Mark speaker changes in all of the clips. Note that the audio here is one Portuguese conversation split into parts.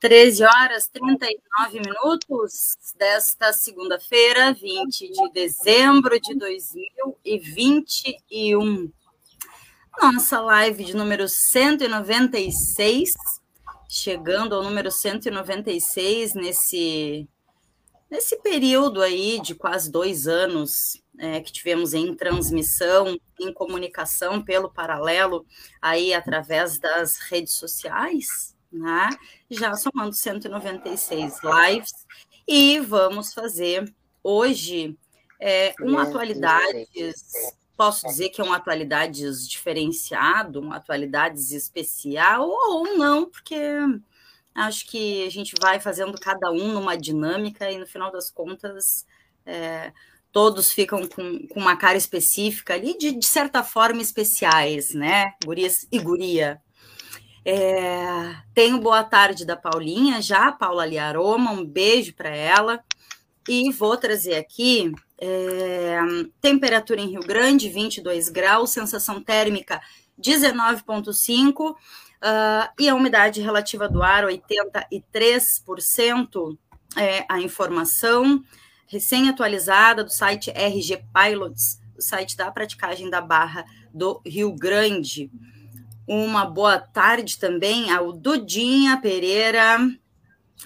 Speaker 1: Treze horas e 39 minutos desta segunda-feira, 20 de dezembro de 2021. Nossa live de número 196, chegando ao número 196 nesse, nesse período aí de quase dois anos é, que tivemos em transmissão, em comunicação pelo paralelo, aí através das redes sociais, né? já somando 196 lives, e vamos fazer hoje é, uma atualidades, posso dizer que é uma atualidades diferenciado, uma atualidades especial, ou não, porque acho que a gente vai fazendo cada um numa dinâmica e no final das contas é, todos ficam com, com, uma cara específica ali, de, de certa forma especiais, né? Gurias e guria. É, tenho boa tarde da Paulinha já, Paula Liaroma, um beijo para ela. E vou trazer aqui é, temperatura em Rio Grande, 22 graus, sensação térmica 19,5%, uh, e a umidade relativa do ar, 83%. É, a informação recém-atualizada do site RG Pilots, o site da praticagem da Barra do Rio Grande. Uma boa tarde também ao Dudinha Pereira,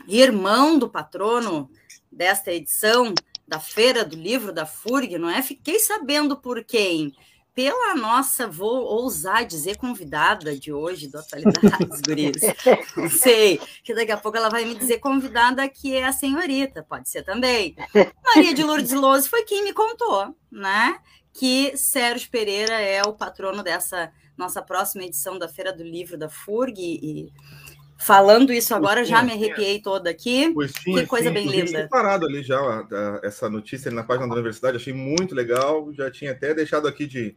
Speaker 1: irmão do patrono desta edição da Feira do Livro da FURG, não é? Fiquei sabendo por quem. Pela nossa, vou ousar dizer, convidada de hoje do Atualidades, Guris. Não sei, que daqui a pouco ela vai me dizer convidada que é a senhorita, pode ser também. Maria de Lourdes Lose foi quem me contou, né? Que Sérgio Pereira é o patrono dessa nossa próxima edição da Feira do Livro da FURG e falando isso agora já me arrepiei toda aqui. Que coisa sim, bem linda.
Speaker 2: parado ali já essa notícia na página da universidade, achei muito legal, já tinha até deixado aqui de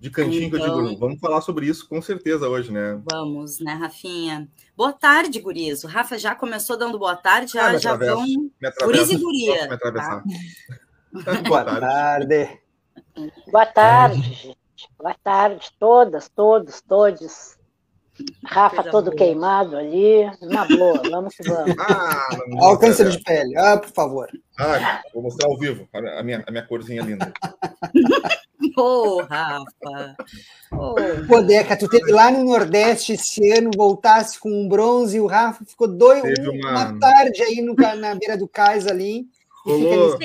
Speaker 2: de cantinho então, que eu digo, então vamos falar sobre isso com certeza hoje, né?
Speaker 1: Vamos, né, Rafinha? Boa tarde, Gurias. O Rafa já começou dando boa tarde, já, ah, já vão. Guris e Guria. Tá?
Speaker 3: boa tarde.
Speaker 4: Boa tarde, gente. Boa tarde, todas, todos, todos. Rafa todo boa. queimado ali, na boa, vamos que vamos. Ah,
Speaker 3: Olha o câncer de pele, ah, por favor.
Speaker 2: Ah, vou mostrar ao vivo a minha, a minha corzinha linda.
Speaker 1: Ô, oh, Rafa!
Speaker 3: Oh. Pô, Deca, tu teve lá no Nordeste esse ano, voltasse com um bronze e o Rafa ficou dois, uma... uma tarde aí no, na beira do cais ali.
Speaker 2: Rolou,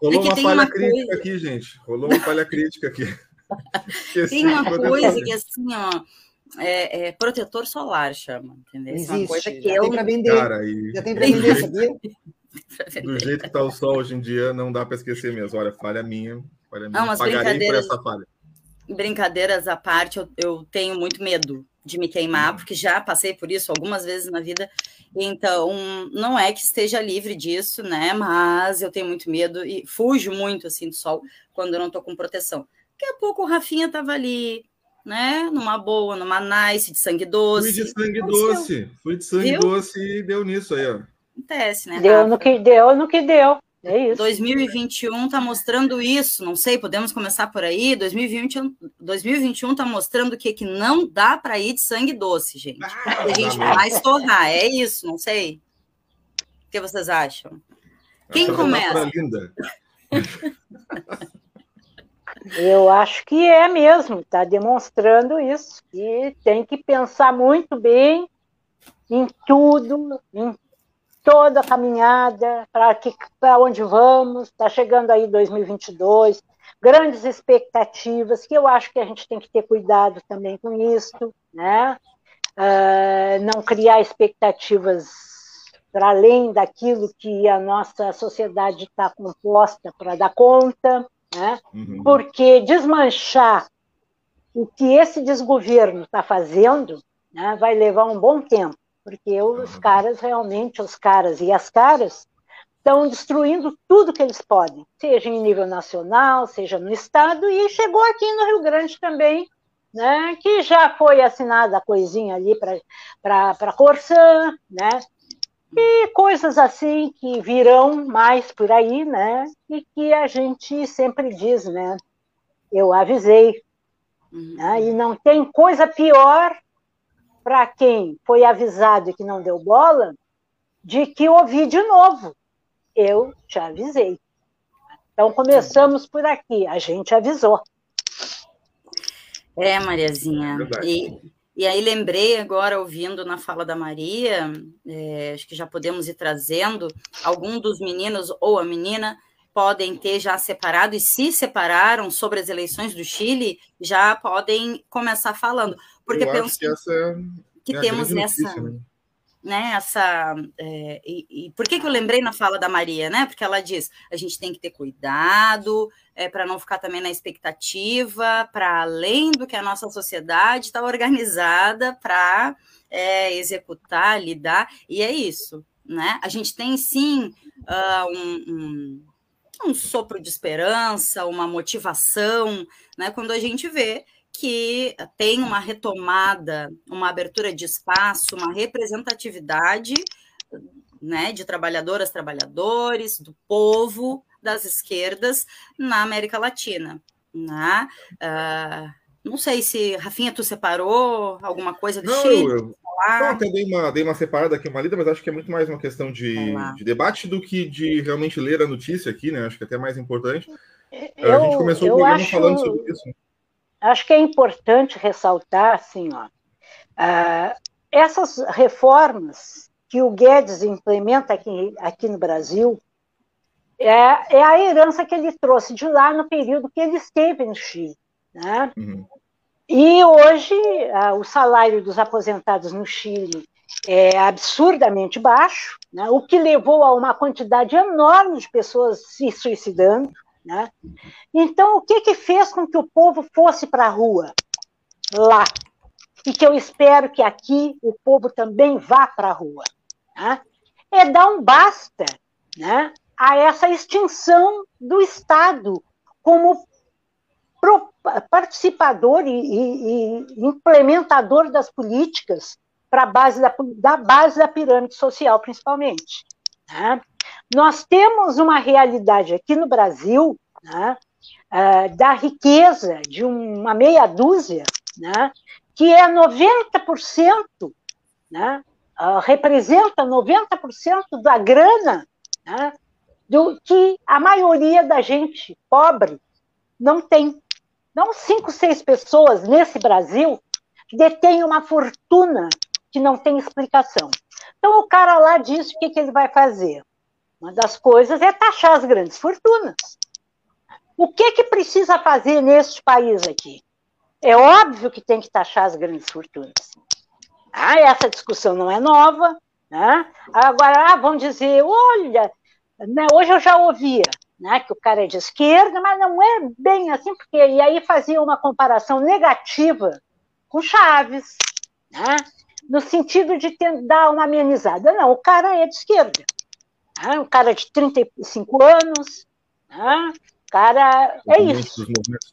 Speaker 2: rolou uma falha uma crítica coisa... aqui, gente. Rolou uma falha crítica aqui.
Speaker 1: tem uma coisa que assim, ó. É, é, protetor solar chama, entendeu?
Speaker 3: Existe, é uma coisa que já eu tem para vender. Cara, e... Já tem para vender, sabia?
Speaker 2: Do jeito que está o sol hoje em dia, não dá para esquecer mesmo. Olha, falha minha, Não, mas por essa falha.
Speaker 1: Brincadeiras à parte, eu, eu tenho muito medo de me queimar, hum. porque já passei por isso algumas vezes na vida. Então, não é que esteja livre disso, né? Mas eu tenho muito medo e fujo muito assim do sol quando eu não estou com proteção. Daqui a pouco o Rafinha estava ali, né? Numa boa, numa nice de sangue doce.
Speaker 2: Fui de sangue doce, fui de sangue Viu? doce e deu nisso aí, ó.
Speaker 1: Acontece, né?
Speaker 4: Deu no que deu, no que deu. É isso.
Speaker 1: 2021 está mostrando isso, não sei, podemos começar por aí. 2020, 2021 está mostrando que, que não dá para ir de sangue doce, gente. Ah, a gente vai estourar, é isso, não sei. O que vocês acham? Quem começa? Linda.
Speaker 4: Eu acho que é mesmo, está demonstrando isso. E tem que pensar muito bem em tudo, em toda a caminhada, para onde vamos. Está chegando aí 2022, grandes expectativas, que eu acho que a gente tem que ter cuidado também com isso, né? uh, não criar expectativas para além daquilo que a nossa sociedade está composta para dar conta, né? Uhum. porque desmanchar o que esse desgoverno está fazendo né, vai levar um bom tempo, porque os uhum. caras realmente, os caras e as caras, estão destruindo tudo que eles podem, seja em nível nacional, seja no estado, e chegou aqui no Rio Grande também, né, que já foi assinada a coisinha ali para a Corsã, né, e coisas assim que virão mais por aí, né, e que a gente sempre diz, né, eu avisei, uhum. né, e não tem coisa pior para quem foi avisado e que não deu bola, de que ouvir de novo, eu te avisei. Então começamos por aqui, a gente avisou.
Speaker 1: É, Mariazinha. E, e aí lembrei agora, ouvindo na fala da Maria, é, acho que já podemos ir trazendo, algum dos meninos ou a menina podem ter já separado, e se separaram sobre as eleições do Chile, já podem começar falando. Porque
Speaker 2: Eu penso que, essa
Speaker 1: que é temos nessa. Né? né, essa. É, e, e, por que, que eu lembrei na fala da Maria, né? Porque ela diz: a gente tem que ter cuidado é, para não ficar também na expectativa, para além do que a nossa sociedade está organizada para é, executar, lidar, e é isso, né? A gente tem sim uh, um, um, um sopro de esperança, uma motivação, né? Quando a gente vê que tem uma retomada, uma abertura de espaço, uma representatividade né, de trabalhadoras, trabalhadores, do povo, das esquerdas na América Latina. Né? Uh, não sei se, Rafinha, tu separou alguma coisa do
Speaker 2: não,
Speaker 1: Chile?
Speaker 2: Eu, eu até dei uma, dei uma separada aqui, uma lida, mas acho que é muito mais uma questão de, de debate do que de realmente ler a notícia aqui, né? Acho que é até mais importante.
Speaker 4: Eu, a gente começou o programa acho... falando sobre isso acho que é importante ressaltar assim, ó, uh, essas reformas que o Guedes implementa aqui, aqui no Brasil é, é, a herança que ele trouxe de lá no período que ele esteve no Chile. Né? Uhum. E hoje uh, o salário dos aposentados no Chile é absurdamente baixo, né? o que levou a uma quantidade enorme de pessoas se suicidando. Né? Então, o que, que fez com que o povo fosse para a rua? Lá. E que eu espero que aqui o povo também vá para a rua. Né? É dar um basta né, a essa extinção do Estado como participador e, e, e implementador das políticas para base da, da base da pirâmide social, principalmente. Né? Nós temos uma realidade aqui no Brasil né, uh, da riqueza de uma meia dúzia, né, que é 90%, né, uh, representa 90% da grana né, do que a maioria da gente pobre não tem. Não cinco, seis pessoas nesse Brasil detêm uma fortuna que não tem explicação. Então o cara lá diz o que, que ele vai fazer. Uma das coisas é taxar as grandes fortunas. O que, que precisa fazer neste país aqui? É óbvio que tem que taxar as grandes fortunas. Ah, essa discussão não é nova. Né? Agora, ah, vão dizer, olha, né, hoje eu já ouvia né, que o cara é de esquerda, mas não é bem assim, porque e aí fazia uma comparação negativa com Chaves, né, no sentido de ter, dar uma amenizada. Não, o cara é de esquerda né? um cara de 35 anos, né? cara, é isso.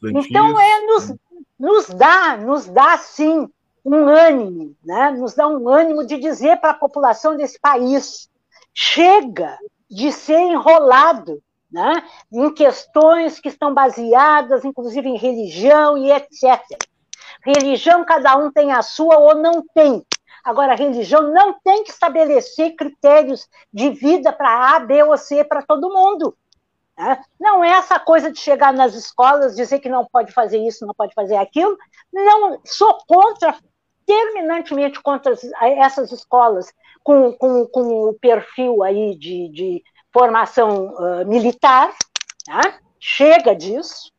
Speaker 4: Então é nos, nos dá, nos dá sim um ânimo, né? nos dá um ânimo de dizer para a população desse país, chega de ser enrolado né? em questões que estão baseadas, inclusive, em religião e etc. Religião, cada um tem a sua ou não tem. Agora, a religião não tem que estabelecer critérios de vida para A, B ou C para todo mundo. Né? Não é essa coisa de chegar nas escolas, dizer que não pode fazer isso, não pode fazer aquilo. Não, sou contra, terminantemente contra essas escolas com, com, com o perfil aí de, de formação uh, militar. Tá? Chega disso.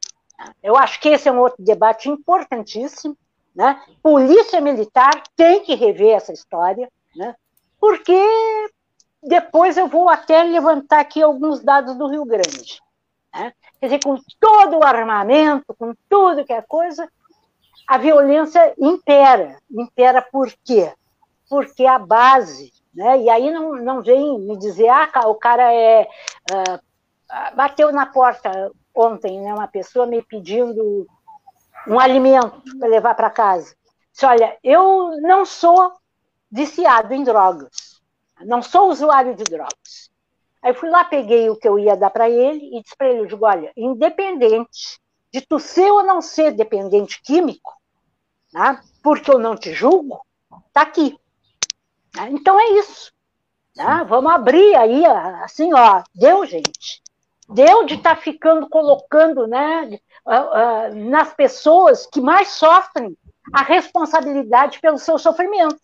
Speaker 4: Eu acho que esse é um outro debate importantíssimo. Né? Polícia Militar tem que rever essa história, né? porque depois eu vou até levantar aqui alguns dados do Rio Grande. Né? Quer dizer, com todo o armamento, com tudo que é coisa, a violência impera. Impera por quê? Porque a base, né? e aí não, não vem me dizer, ah, o cara é. Uh, bateu na porta ontem, né, uma pessoa me pedindo um alimento para levar para casa. Disse, olha, eu não sou viciado em drogas, não sou usuário de drogas. Aí fui lá, peguei o que eu ia dar para ele e disse para ele, digo, olha, independente de tu ser ou não ser dependente químico, né, porque eu não te julgo, tá aqui. Né, então é isso. Né, vamos abrir aí, assim, ó, deu, gente. Deu de estar tá ficando colocando né, nas pessoas que mais sofrem a responsabilidade pelo seu sofrimento.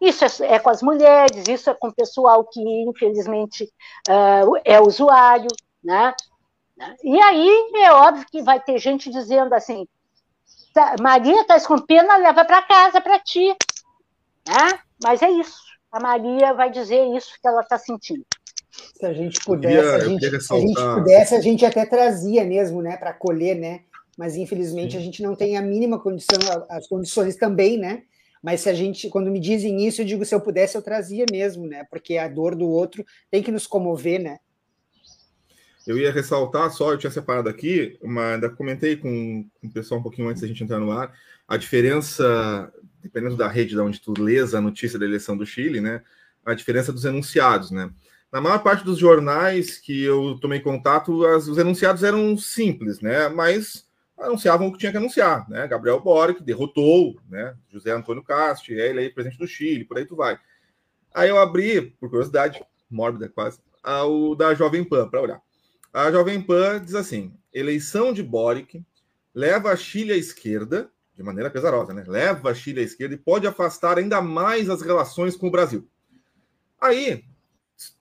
Speaker 4: Isso é, é, com as mulheres, isso é com o pessoal que, infelizmente, uh, é usuário, né? E aí é óbvio que vai ter gente dizendo assim: tá, Maria, tá com pena, leva para casa para ti. Né? Mas é isso. A Maria vai dizer isso que ela está sentindo.
Speaker 3: Se a gente pudesse, queria, a, gente, se a gente pudesse, a gente até trazia mesmo, né, para colher, né? Mas infelizmente Sim. a gente não tem a mínima condição, as condições também, né? Mas se a gente, quando me dizem isso, eu digo se eu pudesse eu trazia mesmo, né? Porque a dor do outro tem que nos comover, né?
Speaker 2: Eu ia ressaltar só, eu tinha separado aqui, mas ainda comentei com, com o pessoal um pouquinho antes da gente entrar no ar, a diferença, dependendo da rede de onde tu lês a notícia da eleição do Chile, né? A diferença dos enunciados, né? Na maior parte dos jornais que eu tomei contato, as, os enunciados eram simples, né? Mas anunciavam o que tinha que anunciar, né? Gabriel Boric derrotou, né? José Antônio Castro, é ele aí presidente do Chile, por aí tu vai. Aí eu abri, por curiosidade, mórbida quase, o da Jovem Pan para olhar. A Jovem Pan diz assim: eleição de Boric leva a Chile à esquerda, de maneira pesarosa, né? Leva a Chile à esquerda e pode afastar ainda mais as relações com o Brasil. Aí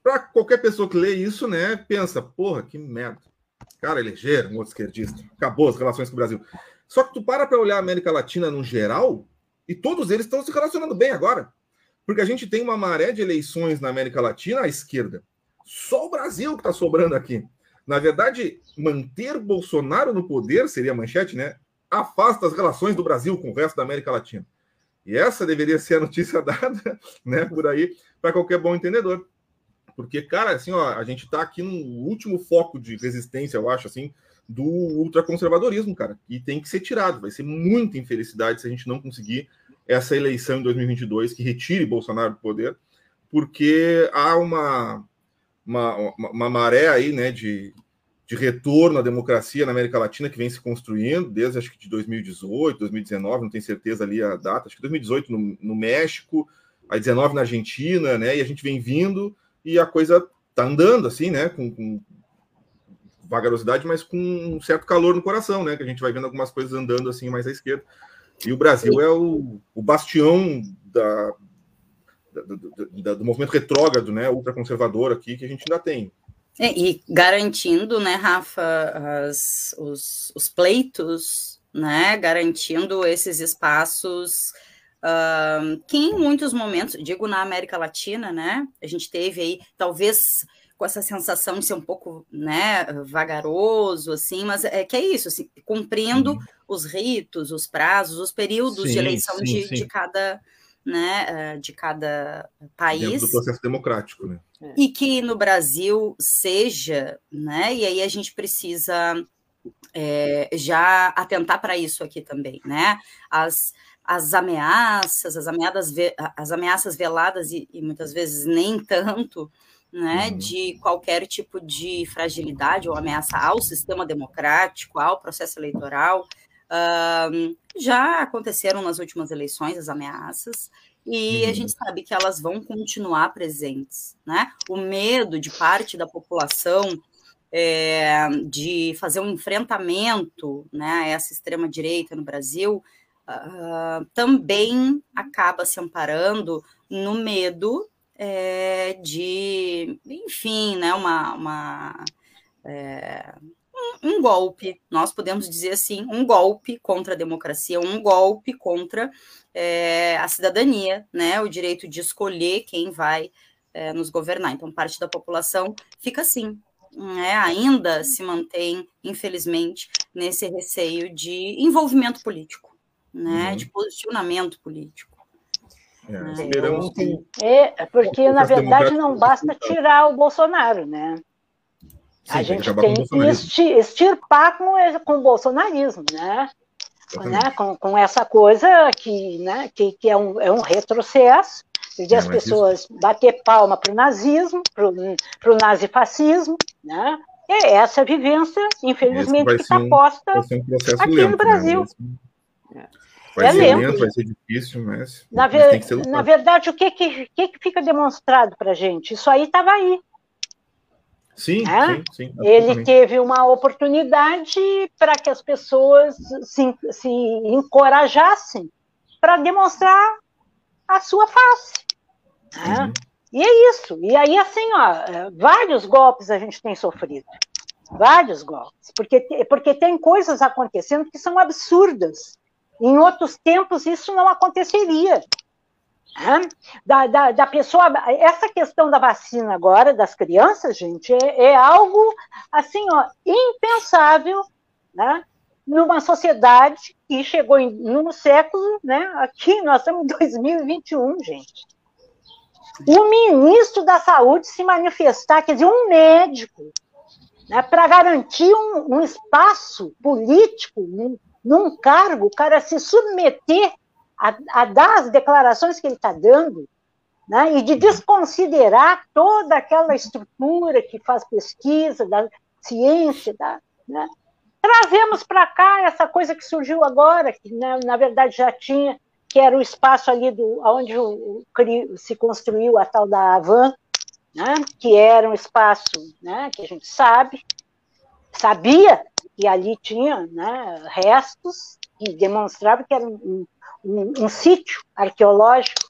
Speaker 2: para qualquer pessoa que lê isso, né, pensa, porra, que merda. Cara, elegeram um outro esquerdista. Acabou as relações com o Brasil. Só que tu para para olhar a América Latina no geral, e todos eles estão se relacionando bem agora. Porque a gente tem uma maré de eleições na América Latina à esquerda. Só o Brasil que está sobrando aqui. Na verdade, manter Bolsonaro no poder seria a manchete, né? Afasta as relações do Brasil com o resto da América Latina. E essa deveria ser a notícia dada, né, por aí, para qualquer bom entendedor. Porque, cara, assim, ó, a gente está aqui no último foco de resistência, eu acho, assim, do ultraconservadorismo, cara, e tem que ser tirado. Vai ser muita infelicidade se a gente não conseguir essa eleição em 2022 que retire Bolsonaro do poder, porque há uma, uma, uma maré aí, né, de, de retorno à democracia na América Latina que vem se construindo desde acho que de 2018, 2019, não tenho certeza ali a data, acho que 2018 no, no México, aí 19 na Argentina, né? E a gente vem vindo e a coisa tá andando assim, né? Com, com, vagarosidade, mas com um certo calor no coração, né? Que a gente vai vendo algumas coisas andando assim mais à esquerda. E o Brasil Sim. é o, o bastião da, da, da, do movimento retrógrado, né? Ultraconservador aqui que a gente ainda tem.
Speaker 1: É, e garantindo, né, Rafa, as, os, os pleitos, né? Garantindo esses espaços Uh, que em muitos momentos, digo na América Latina, né, a gente teve aí, talvez com essa sensação de ser um pouco, né, vagaroso, assim, mas é que é isso, assim, cumprindo uhum. os ritos, os prazos, os períodos sim, de eleição sim, de, sim. de cada, né, ah, de cada país. Dentro
Speaker 2: do processo democrático, né?
Speaker 1: E que no Brasil seja, né, e aí a gente precisa é, já atentar para isso aqui também, né, as as ameaças, as ameaças, as ameaças veladas e, e muitas vezes nem tanto, né, uhum. de qualquer tipo de fragilidade ou ameaça ao sistema democrático, ao processo eleitoral. Já aconteceram nas últimas eleições as ameaças, e uhum. a gente sabe que elas vão continuar presentes. Né? O medo de parte da população é, de fazer um enfrentamento né, a essa extrema-direita no Brasil uh, também acaba se amparando no medo é, de, enfim, né, uma, uma é, um, um, golpe, nós podemos dizer assim, um golpe contra a democracia, um golpe contra é, a cidadania, né? O direito de escolher quem vai nos governar. Então, parte da população fica assim, né? ainda se mantém, infelizmente, nesse receio de envolvimento político, né? Uhum. De posicionamento político.
Speaker 4: É, né? esperamos que... É, porque, na verdade, não basta tirar o Bolsonaro, né? Sim, a gente tem que extirpar com, com o bolsonarismo, né? né? Com, com essa coisa que, né? que, que é, um, é um retrocesso, de as pessoas isso... bater palma para o nazismo, para o nazifascismo, né? É essa vivência, infelizmente, que está um, posta um aqui lento, no né? Brasil.
Speaker 2: Né? Vai é ser lento. lento, vai ser difícil, mas,
Speaker 4: na, ver, na verdade, o que, que, que, fica demonstrado para a gente? Isso aí estava aí.
Speaker 2: Sim, né? sim, sim
Speaker 4: Ele teve uma oportunidade para que as pessoas se, se encorajassem para demonstrar a sua face. Né? Uhum. E é isso. E aí, assim, ó, é, vários golpes a gente tem sofrido. Vários golpes. Porque, porque tem coisas acontecendo que são absurdas. Em outros tempos, isso não aconteceria. Da, da, da, pessoa. Essa questão da vacina agora, das crianças, gente, é, é algo assim, ó, impensável, né? Numa sociedade que chegou em, num século, né? Aqui nós estamos em 2021, gente. O ministro da Saúde se manifestar, quer dizer, um médico, né, para garantir um, um espaço político num, num cargo, o cara se submeter a, a dar as declarações que ele está dando, né, e de desconsiderar toda aquela estrutura que faz pesquisa, da ciência, da, né, trazemos para cá essa coisa que surgiu agora, que né, na verdade já tinha, que era o espaço ali do, onde o, o, se construiu a tal da Avan, né, que era um espaço né, que a gente sabe, sabia que ali tinha né, restos que demonstravam que era um, um, um sítio arqueológico,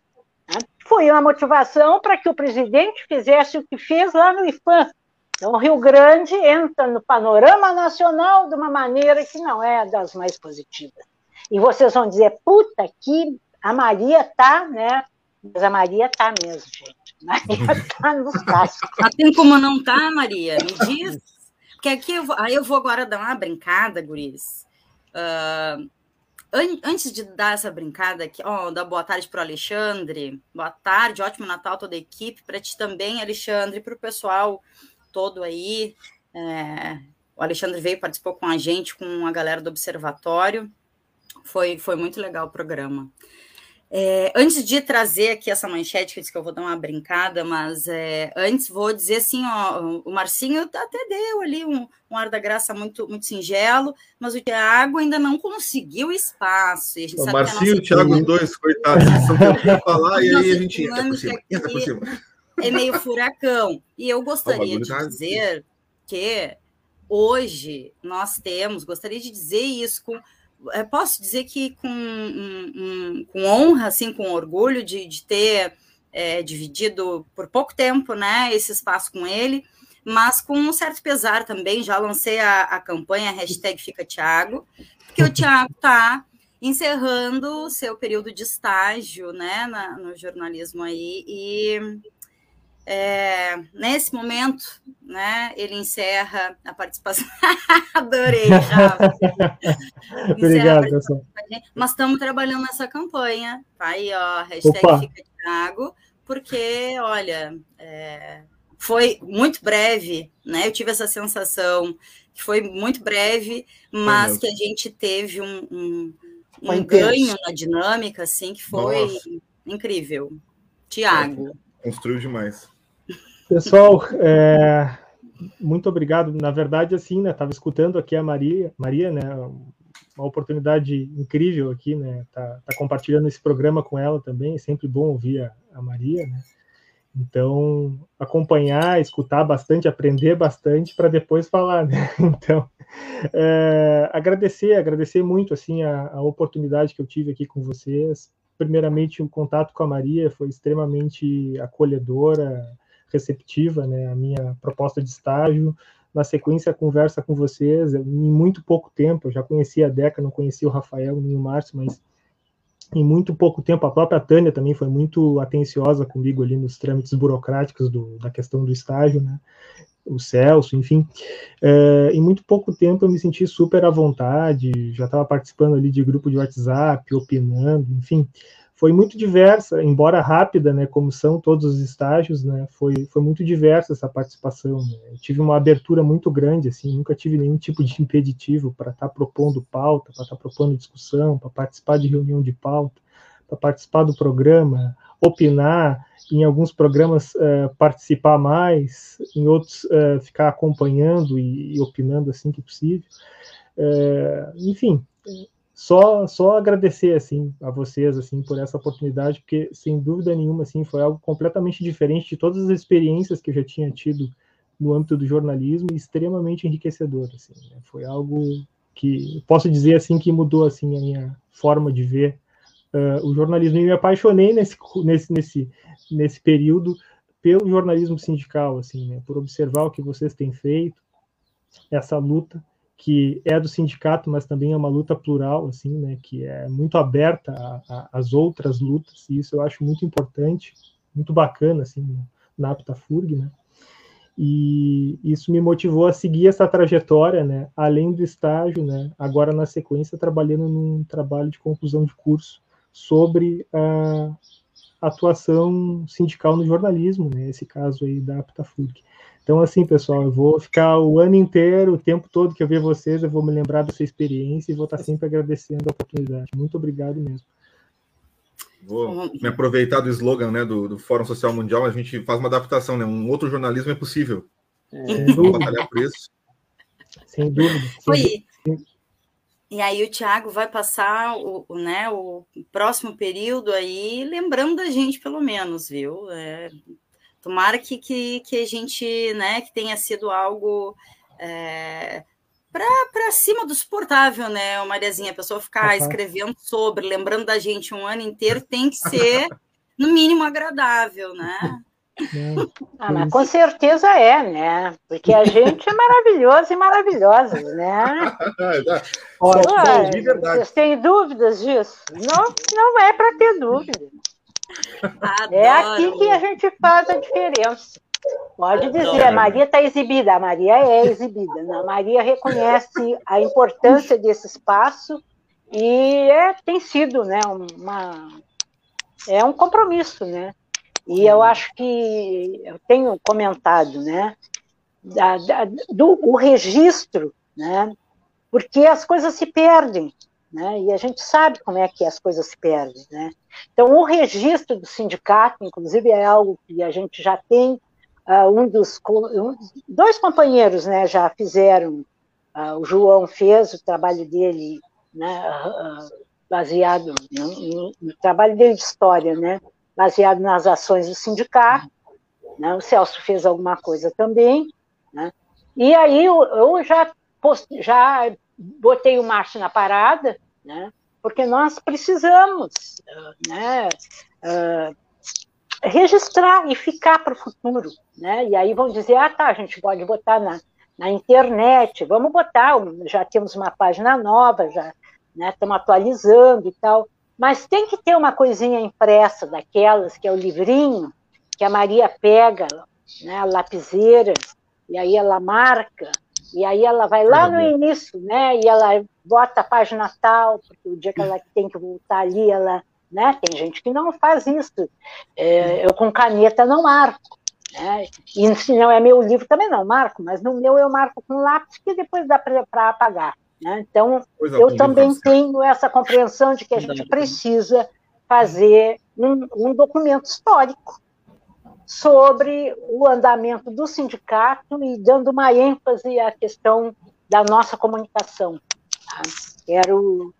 Speaker 4: né? foi uma motivação para que o presidente fizesse o que fez lá no IFAM. Então, o Rio Grande entra no panorama nacional de uma maneira que não é das mais positivas. E vocês vão dizer, puta, que a Maria tá, né? Mas a Maria tá mesmo, gente. A Maria tá nos cascos.
Speaker 1: Mas tem como não tá, Maria? Me diz. Porque aqui eu vou, aí eu vou agora dar uma brincada, guris. Uh, An antes de dar essa brincada aqui, ó, dar boa tarde para o Alexandre. Boa tarde, ótimo Natal toda a equipe. Para ti também, Alexandre, para o pessoal todo aí. É, o Alexandre veio, participou com a gente, com a galera do Observatório. Foi, foi muito legal o programa. É, antes de trazer aqui essa manchete, que eu disse que eu vou dar uma brincada, mas é, antes vou dizer assim, ó, o Marcinho até deu ali um, um, ar da graça muito, muito singelo, mas o Thiago ainda não conseguiu espaço.
Speaker 2: o Marcinho e o Thiago, os dois, coitados, estão tentando falar e aí a gente entra por cima, entra por cima.
Speaker 1: É meio furacão. E eu gostaria de tá dizer que hoje nós temos, gostaria de dizer isso com é, posso dizer que com, um, com honra, assim, com orgulho de, de ter é, dividido por pouco tempo né, esse espaço com ele, mas com um certo pesar também. Já lancei a, a campanha hashtag Fica Tiago, porque o Tiago está encerrando o seu período de estágio né, na, no jornalismo aí, e é, nesse momento, né, ele encerra a participação. Adorei. Obrigado, pessoal. Mas estamos trabalhando nessa campanha, tá aí, ó, hashtag Opa. Fica Thiago, porque, olha, é, foi muito breve, né? Eu tive essa sensação que foi muito breve, mas que a gente teve um, um, um ganho na dinâmica, assim, que foi Nossa. incrível. Tiago.
Speaker 2: Construiu demais.
Speaker 5: Pessoal, é, muito obrigado. Na verdade, assim, né? Estava escutando aqui a Maria, Maria, né? Uma oportunidade incrível aqui, né? Tá, tá compartilhando esse programa com ela também. É sempre bom ouvir a, a Maria, né? Então, acompanhar, escutar bastante, aprender bastante para depois falar, né? Então, é, agradecer, agradecer muito assim a, a, oportunidade que eu tive aqui com vocês. Primeiramente, o contato com a Maria foi extremamente acolhedora, receptiva né, a minha proposta de estágio. na sequência a conversa com vocês, em muito pouco tempo, eu já conhecia a Deca, não conhecia o Rafael nem o Márcio, mas em muito pouco tempo, a própria Tânia também foi muito atenciosa comigo ali nos trâmites burocráticos do, da questão do estágio, né? O Celso, enfim. É, em muito pouco tempo eu me senti super à vontade, já estava participando ali de grupo de WhatsApp, opinando, enfim foi muito diversa, embora rápida, né, como são todos os estágios, né, foi, foi muito diversa essa participação. Né. Eu tive uma abertura muito grande, assim, nunca tive nenhum tipo de impeditivo para estar tá propondo pauta, para estar tá propondo discussão, para participar de reunião de pauta, para participar do programa, opinar, em alguns programas uh, participar mais, em outros uh, ficar acompanhando e, e, opinando assim que possível. Uh, enfim, só só agradecer assim a vocês assim por essa oportunidade, porque sem dúvida nenhuma assim foi algo completamente diferente de todas as experiências que eu já tinha tido no âmbito do jornalismo extremamente enriquecedor assim. Né? Foi algo que posso dizer assim que mudou assim a minha forma de ver uh, o jornalismo e me apaixonei nesse nesse nesse nesse período pelo jornalismo sindical assim, né? por observar o que vocês têm feito essa luta que é do sindicato, mas também é uma luta plural, assim, né, que é muito aberta às outras lutas, e isso eu acho muito importante, muito bacana, assim, na Aptafurg, né, e isso me motivou a seguir essa trajetória, né, além do estágio, né, agora na sequência trabalhando num trabalho de conclusão de curso sobre a atuação sindical no jornalismo, né, esse caso aí da Aptafurg. Então, assim, pessoal, eu vou ficar o ano inteiro, o tempo todo que eu ver vocês, eu vou me lembrar dessa experiência e vou estar sempre agradecendo a oportunidade. Muito obrigado mesmo.
Speaker 2: Vou me aproveitar do slogan né, do, do Fórum Social Mundial, a gente faz uma adaptação, né? Um outro jornalismo é possível.
Speaker 5: Sem dúvida. batalhar por isso. Sem dúvida. Sem
Speaker 1: dúvida. E aí o Tiago vai passar o, o, né, o próximo período aí lembrando da gente, pelo menos, viu? É, Tomara que, que, que a gente, né, que tenha sido algo é, para cima do suportável, né, Mariazinha? A pessoa ficar uhum. escrevendo sobre, lembrando da gente um ano inteiro, tem que ser, no mínimo, agradável, né?
Speaker 4: Ah, mas com certeza é, né? Porque a gente é maravilhoso e maravilhosa, né? Olha, vocês têm dúvidas disso? Não, não é para ter dúvida. Adoro. É aqui que a gente faz a diferença. Pode dizer, a Maria está exibida, a Maria é exibida. Né? A Maria reconhece a importância desse espaço e é, tem sido né, uma, é um compromisso, né? E eu acho que eu tenho comentado, né, da, da, do o registro, né, porque as coisas se perdem, né? E a gente sabe como é que as coisas se perdem, né? Então, o registro do sindicato, inclusive, é algo que a gente já tem. Uh, um dos um, dois companheiros, né, já fizeram. Uh, o João fez o trabalho dele, né, uh, baseado no, no, trabalho dele de história, né, baseado nas ações do sindicato. Né? O Celso fez alguma coisa também, né? E aí eu, eu já post, já botei o Márcio na parada, né? porque nós precisamos né, uh, registrar e ficar para o futuro. Né? E aí vão dizer, ah, tá, a gente pode botar na, na internet, vamos botar, já temos uma página nova, já né, estamos atualizando e tal, mas tem que ter uma coisinha impressa daquelas, que é o livrinho, que a Maria pega, né, a lapiseira, e aí ela marca, e aí ela vai lá no início, né? E ela bota a página tal, porque o dia que ela tem que voltar ali, ela, né? Tem gente que não faz isso. É, eu com caneta não marco. Né? E se não é meu livro também não marco, mas no meu eu marco com lápis que depois dá para apagar. Né? Então, eu também tenho essa compreensão de que a gente precisa fazer um, um documento histórico sobre o andamento do sindicato e dando uma ênfase à questão da nossa comunicação. Tá? Quero.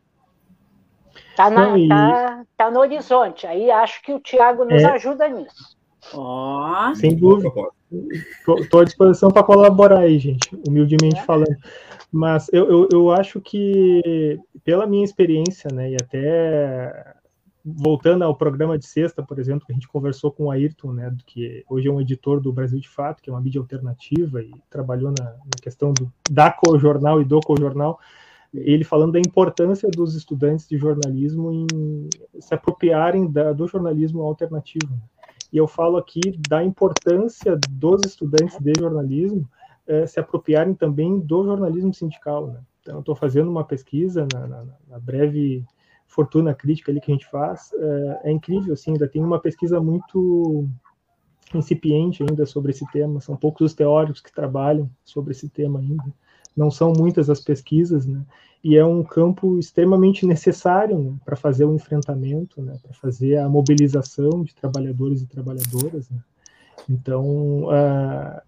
Speaker 4: Está tá, tá no horizonte. Aí acho que o Tiago nos é... ajuda nisso.
Speaker 5: Oh. Sem dúvida. Estou à disposição para colaborar aí, gente, humildemente é. falando. Mas eu, eu, eu acho que, pela minha experiência, né, e até voltando ao programa de sexta, por exemplo, que a gente conversou com o Ayrton, né, que hoje é um editor do Brasil de Fato, que é uma mídia alternativa e trabalhou na, na questão do, da co-jornal e do co-jornal, ele falando da importância dos estudantes de jornalismo em se apropriarem da, do jornalismo alternativo. Né? E eu falo aqui da importância dos estudantes de jornalismo é, se apropriarem também do jornalismo sindical. Né? Então, estou fazendo uma pesquisa na, na, na, breve fortuna crítica ali que a gente faz. É, é incrível, assim, ainda tem uma pesquisa muito incipiente ainda sobre esse tema. São poucos os teóricos que trabalham sobre esse tema ainda não são muitas as pesquisas, né? E é um campo extremamente necessário né, para fazer o enfrentamento, né, para fazer a mobilização de trabalhadores e trabalhadoras. Né? Então, uh,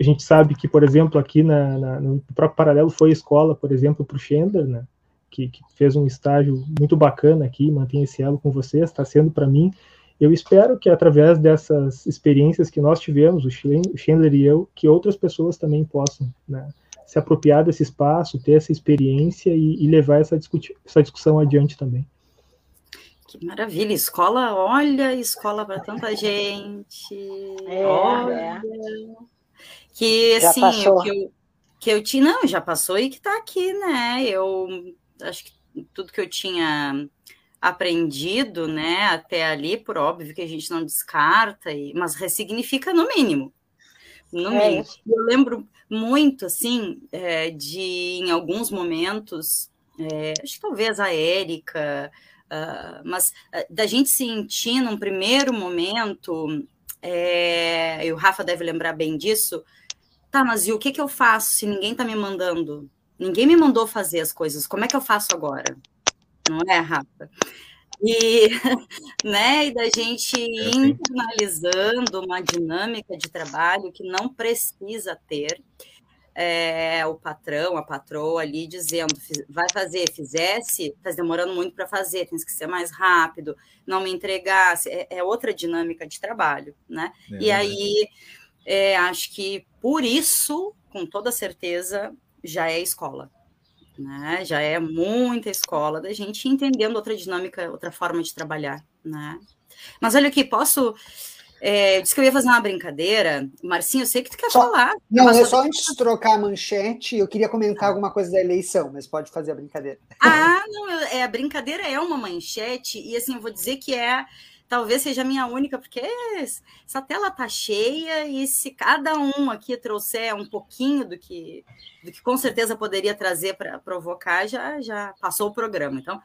Speaker 5: a gente sabe que, por exemplo, aqui na, na, no próprio Paralelo foi escola, por exemplo, para o Schender, né, que, que, fez um estágio muito bacana aqui, mantém esse elo com vocês, está sendo para mim. Eu espero que, através dessas experiências que nós tivemos, o Schindler e eu, que outras pessoas também possam né, se apropriar desse espaço, ter essa experiência e, e levar essa, essa discussão adiante também.
Speaker 1: Que maravilha, escola, olha, escola para tanta gente.
Speaker 4: É, olha. É.
Speaker 1: Que assim, que eu, que eu tinha, não, já passou e que está aqui, né? Eu acho que tudo que eu tinha aprendido, né, até ali, por óbvio que a gente não descarta, e, mas ressignifica no mínimo. No é mínimo. Eu lembro muito, assim, é, de em alguns momentos, é, acho que talvez a Érica, uh, mas uh, da gente sentir num primeiro momento, é, e o Rafa deve lembrar bem disso, tá, mas e o que, que eu faço se ninguém tá me mandando? Ninguém me mandou fazer as coisas, como é que eu faço agora? Não é, Rafa? E, né, e da gente é assim. internalizando uma dinâmica de trabalho que não precisa ter é, o patrão, a patroa ali dizendo, vai fazer, fizesse, está demorando muito para fazer, tem que ser mais rápido, não me entregar, é, é outra dinâmica de trabalho, né? É, e aí, é, acho que por isso, com toda certeza, já é escola, né? Já é muita escola da gente entendendo outra dinâmica, outra forma de trabalhar, né? Mas olha aqui, posso. É, disse que eu ia fazer uma brincadeira. Marcinho, eu sei que tu quer
Speaker 3: só,
Speaker 1: falar.
Speaker 3: Não, é só antes de trocar a manchete, eu queria comentar alguma coisa da eleição, mas pode fazer a brincadeira.
Speaker 1: Ah, não, é, a brincadeira é uma manchete, e assim, eu vou dizer que é talvez seja a minha única, porque essa tela tá cheia e se cada um aqui trouxer um pouquinho do que, do que com certeza poderia trazer para provocar, já, já passou o programa. Então,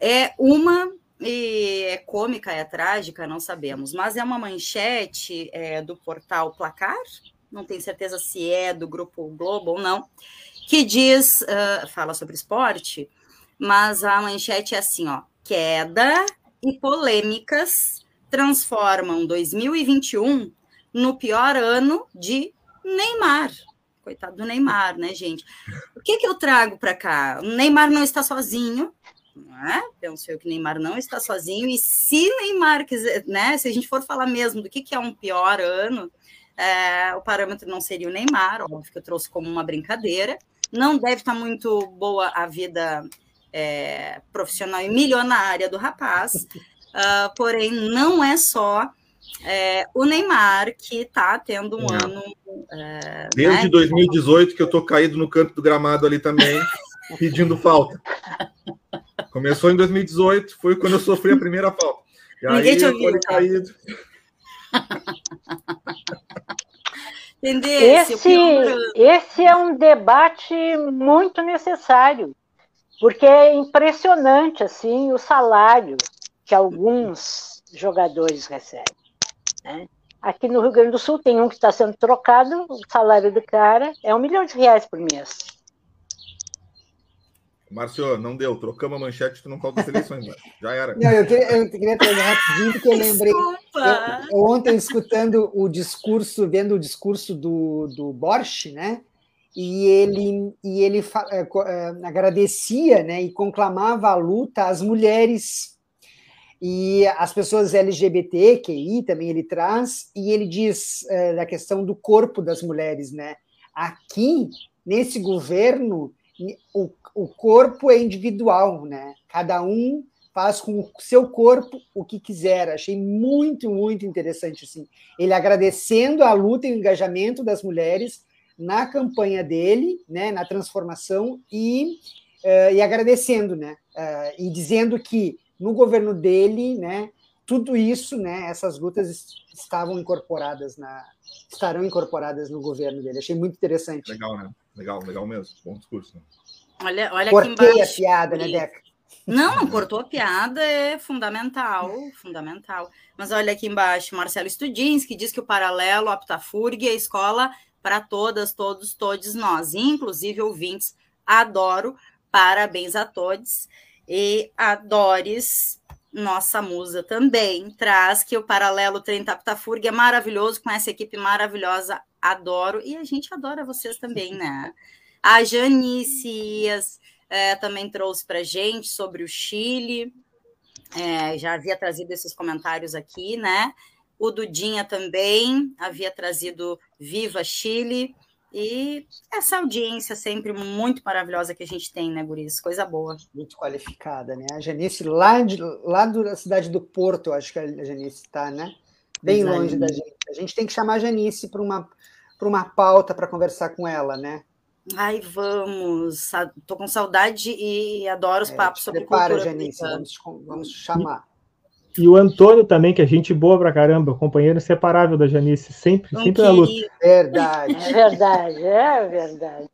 Speaker 1: é uma e é cômica, é trágica, não sabemos, mas é uma manchete é, do portal Placar, não tenho certeza se é do Grupo Globo ou não, que diz, uh, fala sobre esporte, mas a manchete é assim, ó, queda e polêmicas transformam 2021 no pior ano de Neymar. Coitado do Neymar, né, gente? O que, que eu trago para cá? O Neymar não está sozinho, né? Penso eu que Neymar não está sozinho, e se Neymar quiser, né? Se a gente for falar mesmo do que, que é um pior ano, é, o parâmetro não seria o Neymar, óbvio que eu trouxe como uma brincadeira. Não deve estar muito boa a vida é, profissional e milionária do rapaz, uh, porém não é só é, o Neymar que está tendo um ano.
Speaker 2: É, Desde né? 2018 que eu estou caído no canto do gramado ali também, pedindo falta. Começou em 2018, foi quando eu sofri a primeira falta. E
Speaker 1: Ninguém aí te ouviu, tá? caído.
Speaker 4: Entendeu? Esse, esse é um debate muito necessário porque é impressionante assim o salário que alguns jogadores recebem. Né? Aqui no Rio Grande do Sul tem um que está sendo trocado, o salário do cara é um milhão de reais por mês.
Speaker 2: Márcio, não deu. Trocamos a manchete, tu não coloca as eleições, já era.
Speaker 3: Não, eu queria, eu queria trazer rapidinho, porque eu lembrei. Eu, ontem, escutando o discurso, vendo o discurso do, do Borch, né? E ele, e ele é, é, agradecia né, e conclamava a luta às mulheres e as pessoas LGBT, QI também ele traz, e ele diz é, da questão do corpo das mulheres. Né? Aqui, nesse governo, o, o corpo é individual, né? cada um faz com o seu corpo o que quiser. Achei muito, muito interessante assim. Ele agradecendo a luta e o engajamento das mulheres na campanha dele, né, na transformação e, uh, e agradecendo, né, uh, e dizendo que no governo dele, né, tudo isso, né, essas lutas estavam incorporadas na, estarão incorporadas no governo dele. Achei muito interessante.
Speaker 2: Legal, né? Legal, legal mesmo. Bom discurso. Né?
Speaker 1: Olha, olha
Speaker 3: Cortei aqui embaixo. a piada, né, Deca?
Speaker 1: Não, não cortou a piada, é fundamental, fundamental. Mas olha aqui embaixo, Marcelo Studins, que diz que o paralelo Aptafurg é a escola para todas, todos, todos nós, inclusive ouvintes. Adoro, parabéns a todos. E adores, nossa musa também, traz que o paralelo 30 Aptafurg é maravilhoso, com essa equipe maravilhosa, adoro. E a gente adora vocês também, né? A Janice é, também trouxe para gente sobre o Chile. É, já havia trazido esses comentários aqui, né? O Dudinha também havia trazido Viva Chile. E essa audiência sempre muito maravilhosa que a gente tem, né, Guris? Coisa boa.
Speaker 3: Muito qualificada, né? A Janice, lá, de, lá da cidade do Porto, eu acho que a Janice está, né? Bem Exato. longe da gente. A gente tem que chamar a Janice para uma, uma pauta para conversar com ela, né?
Speaker 1: Ai, vamos. Tô com saudade e adoro os é, papos sobre prepara, cultura.
Speaker 3: Janice, vamos, vamos chamar.
Speaker 5: E, o Antônio também, que é gente boa pra caramba, companheiro inseparável da Janice, sempre, sempre na luta.
Speaker 3: Verdade.
Speaker 4: É verdade, é verdade.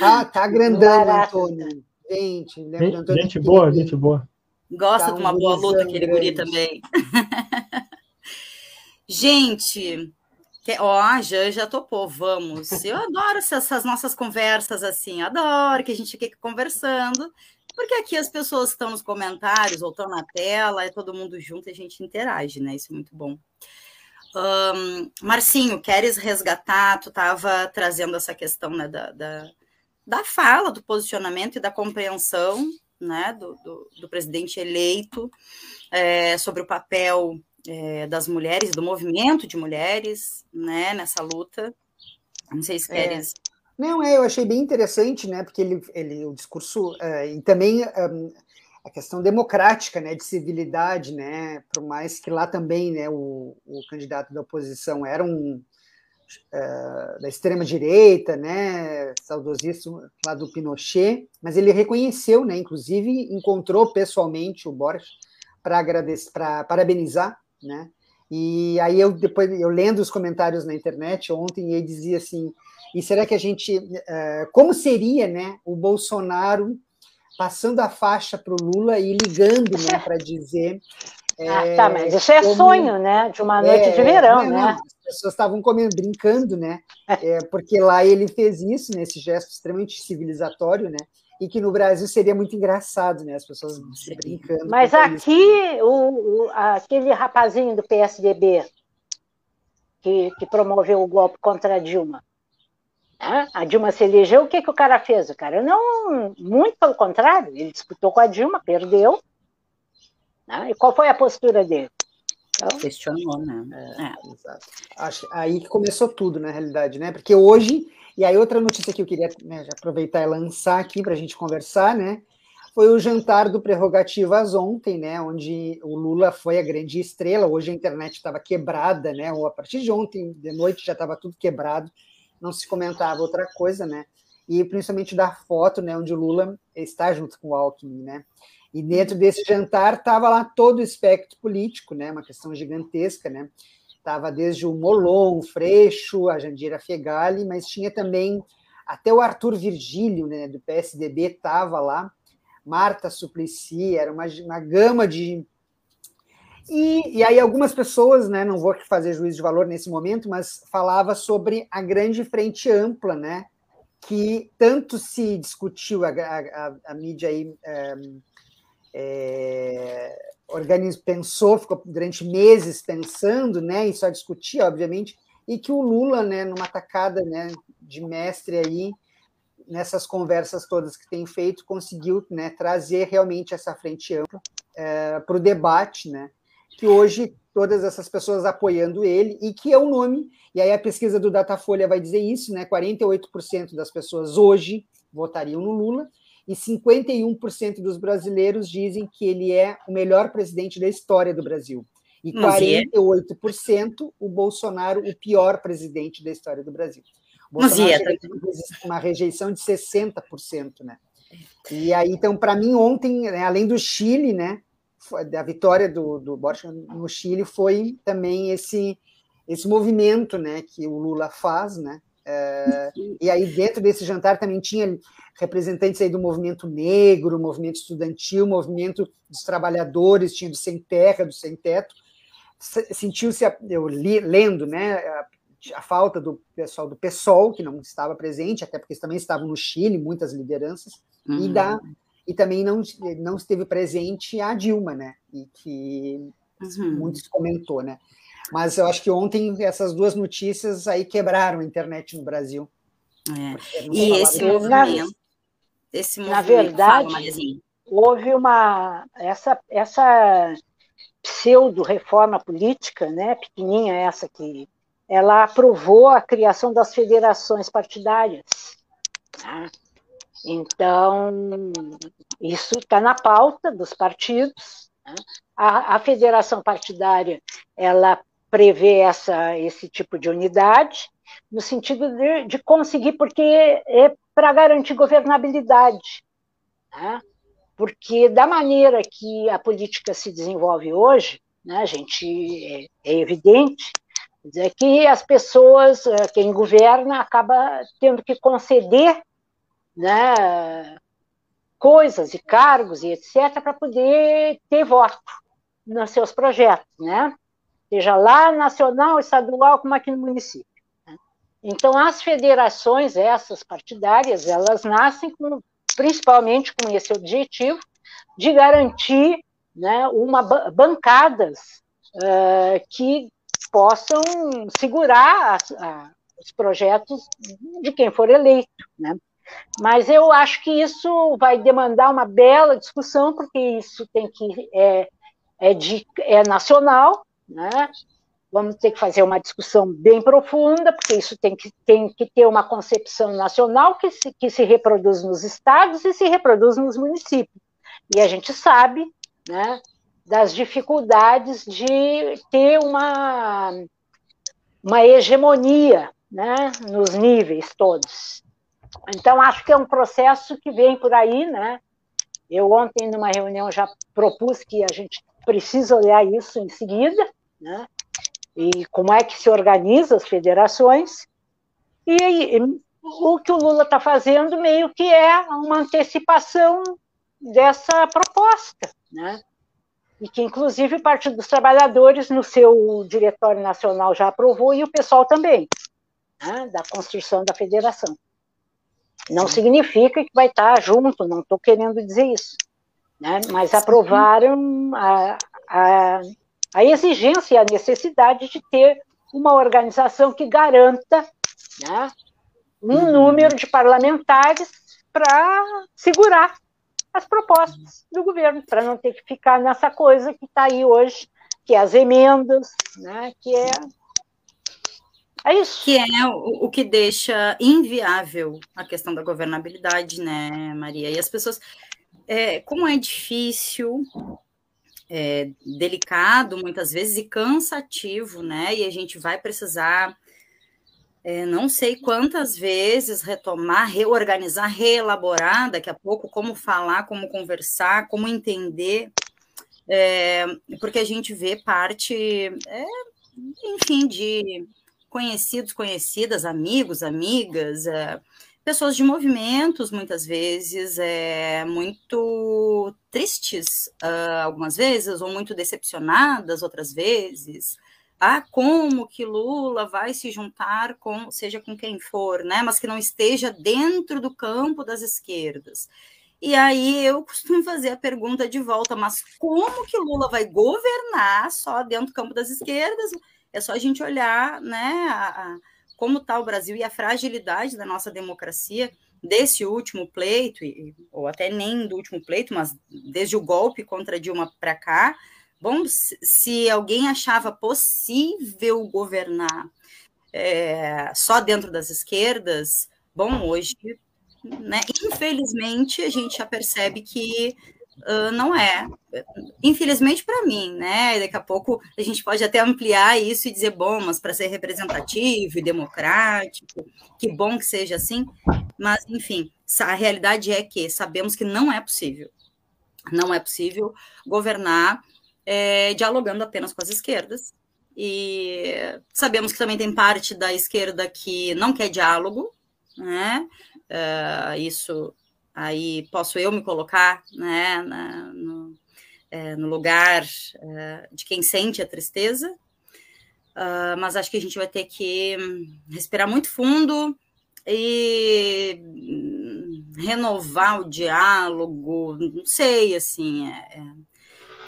Speaker 3: Ah, tá grandão, Antônio. Gente, lembra
Speaker 5: gente, Antônio gente boa, gente boa.
Speaker 1: Gosta tá de uma boa luta, aquele grande. guri também. gente, que, ó, a já topou, vamos. Eu adoro essas nossas conversas assim, adoro que a gente fique conversando, porque aqui as pessoas estão nos comentários ou estão na tela, é todo mundo junto e a gente interage, né? Isso é muito bom. Um, Marcinho, queres resgatar? Tu estava trazendo essa questão né, da, da, da, fala, do posicionamento e da compreensão né, do, do, do presidente eleito é, sobre o papel é, das mulheres, do movimento de mulheres, né, nessa luta. Não sei se é. queres.
Speaker 3: Não, é, eu achei bem interessante, né, porque ele, ele o discurso, uh, e também um, a questão democrática, né, de civilidade, né, por mais que lá também, né, o, o candidato da oposição era um uh, da extrema direita, né, saudosíssimo lá do Pinochet, mas ele reconheceu, né, inclusive encontrou pessoalmente o Boris para agradecer, para parabenizar né? E aí eu depois eu lendo os comentários na internet ontem ele dizia assim, e será que a gente, uh, como seria, né, o Bolsonaro passando a faixa para o Lula e ligando, né, para dizer
Speaker 4: ah, tá, mas isso é como... sonho, né? De uma noite é, de verão, não, né? Não,
Speaker 3: as pessoas estavam comendo, brincando, né? É, porque lá ele fez isso, nesse né, gesto extremamente civilizatório, né? e que no Brasil seria muito engraçado, né? As pessoas se brincando.
Speaker 4: Mas aqui, o, o, aquele rapazinho do PSDB que, que promoveu o golpe contra a Dilma, né? a Dilma se elegeu, o que, que o cara fez? O cara não, muito pelo contrário, ele disputou com a Dilma, perdeu. Né? E qual foi a postura dele?
Speaker 1: Então, Questionou, né?
Speaker 3: É, é. Exato. Acho, aí que começou tudo, na realidade, né? Porque hoje e aí, outra notícia que eu queria né, aproveitar e lançar aqui para a gente conversar, né? Foi o jantar do Prerrogativas ontem, né? Onde o Lula foi a grande estrela. Hoje a internet estava quebrada, né? Ou a partir de ontem, de noite, já estava tudo quebrado, não se comentava outra coisa, né? E principalmente da foto, né? Onde o Lula está junto com o Alckmin, né? E dentro desse jantar estava lá todo o espectro político, né? Uma questão gigantesca, né? Estava desde o Molon, o Freixo, a Jandira Fegali, mas tinha também até o Arthur Virgílio, né, do PSDB, estava lá. Marta Suplicy, era uma, uma gama de. E, e aí, algumas pessoas, né, não vou fazer juízo de valor nesse momento, mas falava sobre a grande frente ampla, né, que tanto se discutiu, a, a, a mídia aí. É, é, pensou, ficou durante meses pensando, né, e só discutia, obviamente, e que o Lula, né, numa tacada, né, de mestre aí, nessas conversas todas que tem feito, conseguiu, né, trazer realmente essa frente ampla é, para o debate, né, que hoje todas essas pessoas apoiando ele e que é o nome, e aí a pesquisa do Datafolha vai dizer isso, né, 48% das pessoas hoje votariam no Lula e 51% dos brasileiros dizem que ele é o melhor presidente da história do Brasil. E 48% o Bolsonaro, o pior presidente da história do Brasil. O Bolsonaro teve uma rejeição de 60%, né? E aí, então, para mim, ontem, né, além do Chile, né, da vitória do, do Boric no Chile, foi também esse, esse movimento né, que o Lula faz, né? É, e aí, dentro desse jantar, também tinha representantes aí do movimento negro, movimento estudantil, movimento dos trabalhadores, tinha do sem terra, do sem teto. Sentiu-se, eu li, lendo, né, a, a, falta do pessoal do PSOL, que não estava presente, até porque também estavam no Chile, muitas lideranças, uhum. e, da, e também não, não esteve presente a Dilma, né, e que uhum. muitos comentou, né. Mas eu acho que ontem essas duas notícias aí quebraram a internet no Brasil.
Speaker 1: É. E esse movimento, esse movimento,
Speaker 4: na verdade, houve uma essa essa pseudo reforma política, né, pequenininha essa que ela aprovou a criação das federações partidárias. Né? Então, isso está na pauta dos partidos. Né? A, a, federação partidária ela prevê essa, esse tipo de unidade, no sentido de, de conseguir, porque é para garantir governabilidade. Né? Porque, da maneira que a política se desenvolve hoje, né, gente é, é evidente é que as pessoas, é, quem governa, acaba tendo que conceder né, coisas e cargos e etc. para poder ter voto nos seus projetos, né? seja lá nacional, estadual, como aqui no município. Né? Então, as federações, essas partidárias, elas nascem com, principalmente com esse objetivo de garantir né, uma bancadas uh, que possam segurar a, a, os projetos de quem for eleito, né? Mas eu acho que isso vai demandar uma bela discussão, porque isso tem que é, é, de, é nacional, né? Vamos ter que fazer uma discussão bem profunda, porque isso tem que, tem que ter uma concepção nacional que se, que se reproduz nos estados e se reproduz nos municípios. E a gente sabe né, das dificuldades de ter uma, uma hegemonia né, nos níveis todos. Então, acho que é um processo que vem por aí, né? Eu ontem, numa reunião, já propus que a gente precisa olhar isso em seguida, né? E como é que se organiza as federações. E, e o que o Lula está fazendo meio que é uma antecipação dessa proposta, né? E que, inclusive, o Partido dos Trabalhadores, no seu Diretório Nacional, já aprovou, e o pessoal também, né? da construção da federação. Não significa que vai estar junto, não estou querendo dizer isso. Né? Mas aprovaram a, a, a exigência e a necessidade de ter uma organização que garanta né, um uhum. número de parlamentares para segurar as propostas do governo, para não ter que ficar nessa coisa que está aí hoje, que é as emendas, né, que é é isso.
Speaker 1: Que é o, o, que deixa inviável a questão da governabilidade, né, Maria? E as pessoas. É, como é difícil é, delicado muitas vezes e cansativo, né? E a gente vai precisar, é, não sei quantas vezes, retomar, reorganizar, reelaborar daqui a pouco como falar, como conversar, como entender, é, porque a gente vê parte, é, enfim, de conhecidos, conhecidas, amigos, amigas é, pessoas de movimentos, muitas vezes, é, muito tristes, uh, algumas vezes, ou muito decepcionadas, outras vezes. Ah, como que Lula vai se juntar com, seja com quem for, né? Mas que não esteja dentro do campo das esquerdas. E aí eu costumo fazer a pergunta de volta, mas como que Lula vai governar só dentro do campo das esquerdas? É só a gente olhar, né? A, a, como está o Brasil e a fragilidade da nossa democracia desse último pleito, ou até nem do último pleito, mas desde o golpe contra Dilma para cá, bom, se alguém achava possível governar é, só dentro das esquerdas, bom, hoje né? Infelizmente, a gente já percebe que uh, não é. Infelizmente para mim, né? Daqui a pouco a gente pode até ampliar isso e dizer, bom, mas para ser representativo e democrático, que bom que seja assim. Mas, enfim, a realidade é que sabemos que não é possível. Não é possível governar é, dialogando apenas com as esquerdas. E sabemos que também tem parte da esquerda que não quer diálogo, né? Uh, isso aí posso eu me colocar né, na, no, é, no, lugar é, de quem sente a tristeza, uh, mas acho que a gente vai ter que respirar muito fundo e renovar o diálogo, não sei, assim, é, é,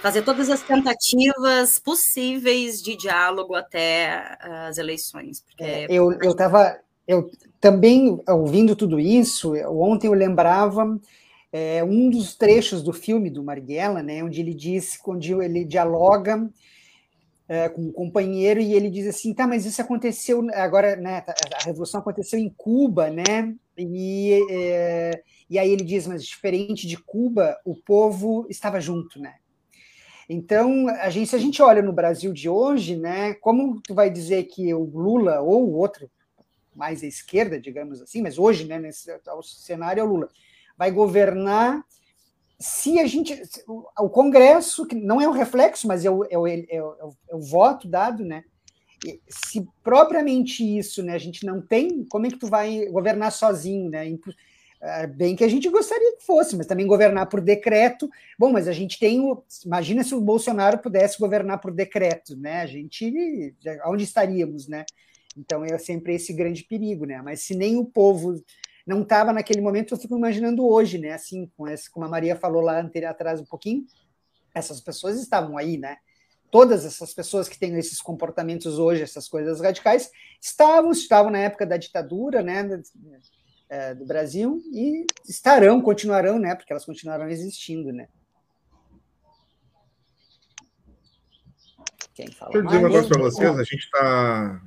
Speaker 1: fazer todas as tentativas possíveis de diálogo até as eleições.
Speaker 3: É, eu estava eu também, ouvindo tudo isso, ontem eu lembrava é, um dos trechos do filme do Marighella, né, onde ele diz, onde ele dialoga é, com um companheiro e ele diz assim, tá, mas isso aconteceu agora, né, tá, a revolução aconteceu em Cuba, né, e, é, e aí ele diz, mas diferente de Cuba, o povo estava junto, né, então, a gente, se a gente olha no Brasil de hoje, né, como tu vai dizer que o Lula ou o outro mais à esquerda, digamos assim, mas hoje, né, nesse o cenário é o Lula, vai governar se a gente. O Congresso, que não é o reflexo, mas é o, é o, é o, é o voto dado, né? Se propriamente isso, né, a gente não tem, como é que tu vai governar sozinho, né? É, bem que a gente gostaria que fosse, mas também governar por decreto. Bom, mas a gente tem o. Imagina se o Bolsonaro pudesse governar por decreto, né? A gente. Onde estaríamos, né? Então é sempre esse grande perigo, né? Mas se nem o povo não estava naquele momento, eu fico imaginando hoje, né? Assim, com como a Maria falou lá anterior, atrás um pouquinho, essas pessoas estavam aí, né? Todas essas pessoas que têm esses comportamentos hoje, essas coisas radicais, estavam, estavam na época da ditadura, né? É, do Brasil e estarão, continuarão, né? Porque elas continuarão existindo, né?
Speaker 2: Quem fala Deixa eu dizer uma coisa para vocês, a gente está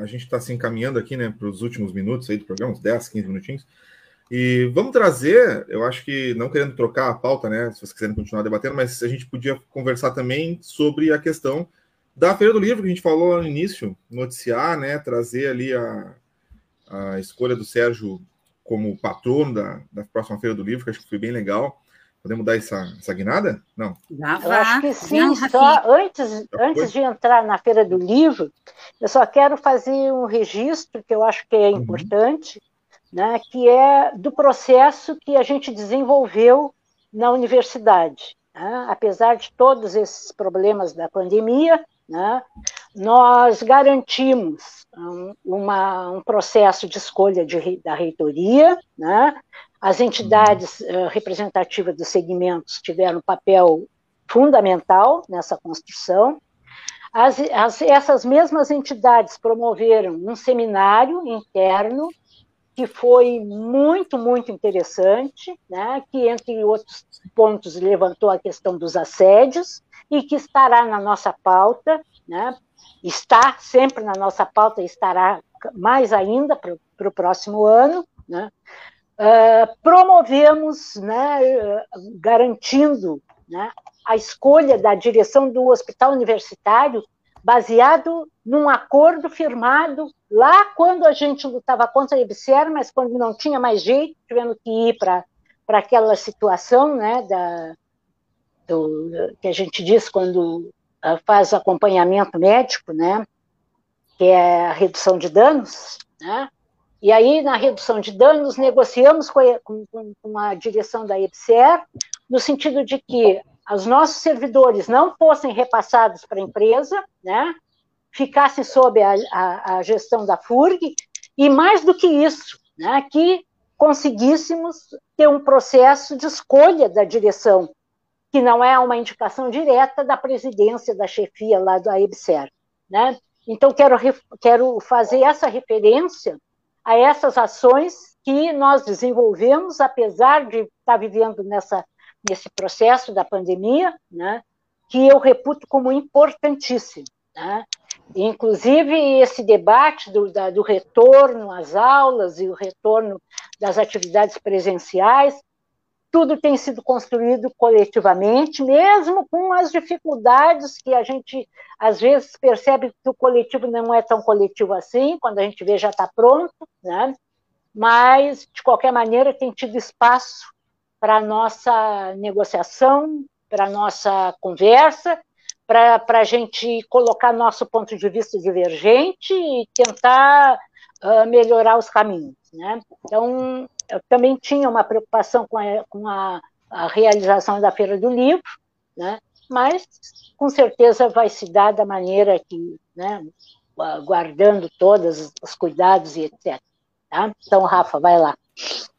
Speaker 2: a gente está se encaminhando aqui né, para os últimos minutos aí do programa, uns 10, 15 minutinhos. E vamos trazer, eu acho que não querendo trocar a pauta, né? Se vocês quiserem continuar debatendo, mas a gente podia conversar também sobre a questão da Feira do Livro, que a gente falou no início, noticiar, né? Trazer ali a, a escolha do Sérgio como patrono da, da próxima Feira do Livro, que acho que foi bem legal. Podemos dar essa, essa guinada? Não.
Speaker 4: Eu acho que sim. Só antes, antes de entrar na Feira do Livro, eu só quero fazer um registro que eu acho que é uhum. importante, uhum. né, que é do processo que a gente desenvolveu na universidade. Né? Apesar de todos esses problemas da pandemia, né, nós garantimos um, uma, um processo de escolha de, da reitoria, né, as entidades uh, representativas dos segmentos tiveram um papel fundamental nessa construção. As, as, essas mesmas entidades promoveram um seminário interno que foi muito, muito interessante, né, que, entre outros pontos, levantou a questão dos assédios e que estará na nossa pauta, né, está sempre na nossa pauta e estará mais ainda para o próximo ano, né, Uh, promovemos, né, garantindo né, a escolha da direção do hospital universitário baseado num acordo firmado lá quando a gente lutava contra a EBSER, mas quando não tinha mais jeito, tivemos que ir para aquela situação né, da, do, que a gente diz quando uh, faz acompanhamento médico, né, que é a redução de danos, né, e aí, na redução de danos, negociamos com a, com, com a direção da EBSER, no sentido de que os nossos servidores não fossem repassados para a empresa, né, ficassem sob a, a, a, gestão da FURG, e mais do que isso, né, que conseguíssemos ter um processo de escolha da direção, que não é uma indicação direta da presidência, da chefia lá da EBSER. Né? Então, quero, quero fazer essa referência a essas ações que nós desenvolvemos, apesar de estar vivendo nessa, nesse processo da pandemia, né, que eu reputo como importantíssimo. Né? Inclusive, esse debate do, da, do retorno às aulas e o retorno das atividades presenciais, tudo tem sido construído coletivamente, mesmo com as dificuldades que a gente às vezes percebe que o coletivo não é tão coletivo assim, quando a gente vê já está pronto, né? mas, de qualquer maneira, tem tido espaço para a nossa negociação, para a nossa conversa, para a gente colocar nosso ponto de vista divergente e tentar uh, melhorar os caminhos. Né? Então, eu também tinha uma preocupação com a, com a, a realização da Feira do Livro, né? mas com certeza vai se dar da maneira que, né, guardando todos os cuidados e etc. Tá? Então, Rafa, vai lá.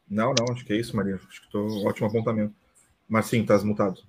Speaker 2: Não, não, acho que é isso, Maria. Acho que estou ótimo apontamento. Marcinho, estás mutado.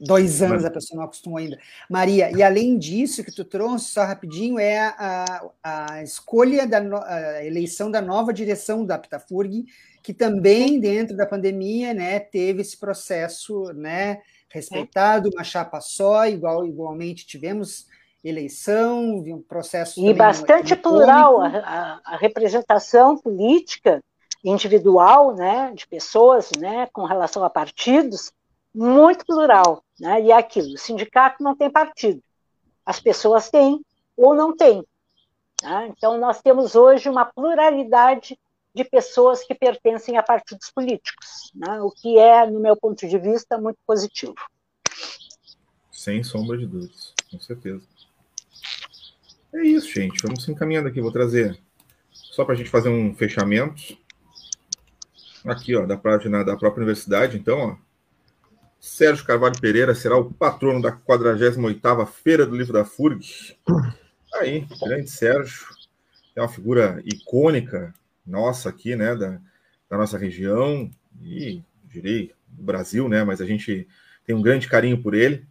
Speaker 3: Dois anos Mas... a pessoa não acostumou ainda. Maria, e além disso que tu trouxe, só rapidinho, é a, a escolha da a eleição da nova direção da Aptafurg, que também, dentro da pandemia, né, teve esse processo né, respeitado, uma chapa só, igual, igualmente tivemos eleição, um processo.
Speaker 4: E bastante plural, a, a, representação política individual né, de pessoas né, com relação a partidos muito plural. Né? E é aquilo: o sindicato não tem partido, as pessoas têm ou não têm. Né? Então, nós temos hoje uma pluralidade de pessoas que pertencem a partidos políticos, né? o que é, no meu ponto de vista, muito positivo.
Speaker 2: Sem sombra de dúvidas, com certeza. É isso, gente. Vamos se encaminhando aqui. Vou trazer só para a gente fazer um fechamento. Aqui, ó, da página da própria universidade. Então, ó, Sérgio Carvalho Pereira será o patrono da 48ª Feira do Livro da FURG. Aí, grande Sérgio, é uma figura icônica nossa aqui, né, da, da nossa região e, direi, do Brasil, né, mas a gente tem um grande carinho por ele.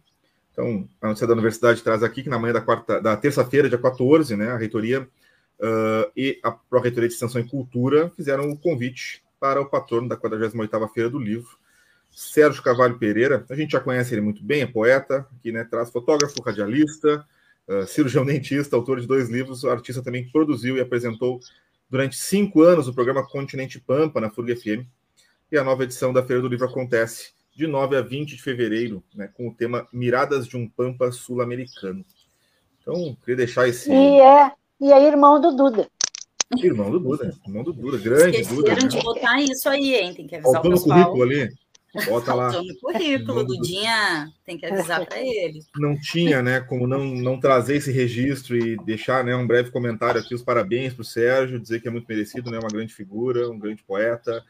Speaker 2: Então, a notícia da universidade traz aqui que na manhã da, quarta, da terça-feira, dia 14, né, a reitoria uh, e a Pró-Reitoria de Extensão e Cultura fizeram o convite para o patrono da 48ª Feira do Livro, Sérgio Carvalho Pereira, a gente já conhece ele muito bem, é poeta, aqui né, traz fotógrafo, radialista, uh, cirurgião dentista, autor de dois livros, o artista também produziu e apresentou durante cinco anos o programa Continente Pampa na FURG FM, e a nova edição da Feira do Livro acontece de 9 a 20 de fevereiro, né, com o tema Miradas de um Pampa Sul-Americano. Então, queria deixar esse...
Speaker 4: E é, e é irmão do Duda.
Speaker 2: Irmão do Duda, irmão do Duda, grande
Speaker 1: Esqueceram
Speaker 2: Duda.
Speaker 1: Esqueceram de né? botar isso aí, hein? Tem que avisar
Speaker 2: Faltando o pessoal. currículo ali. Bota lá.
Speaker 1: no currículo, Dudinha, tem que avisar para ele.
Speaker 2: Não tinha, né, como não, não trazer esse registro e deixar né, um breve comentário aqui, os parabéns para o Sérgio, dizer que é muito merecido, né, uma grande figura, um grande poeta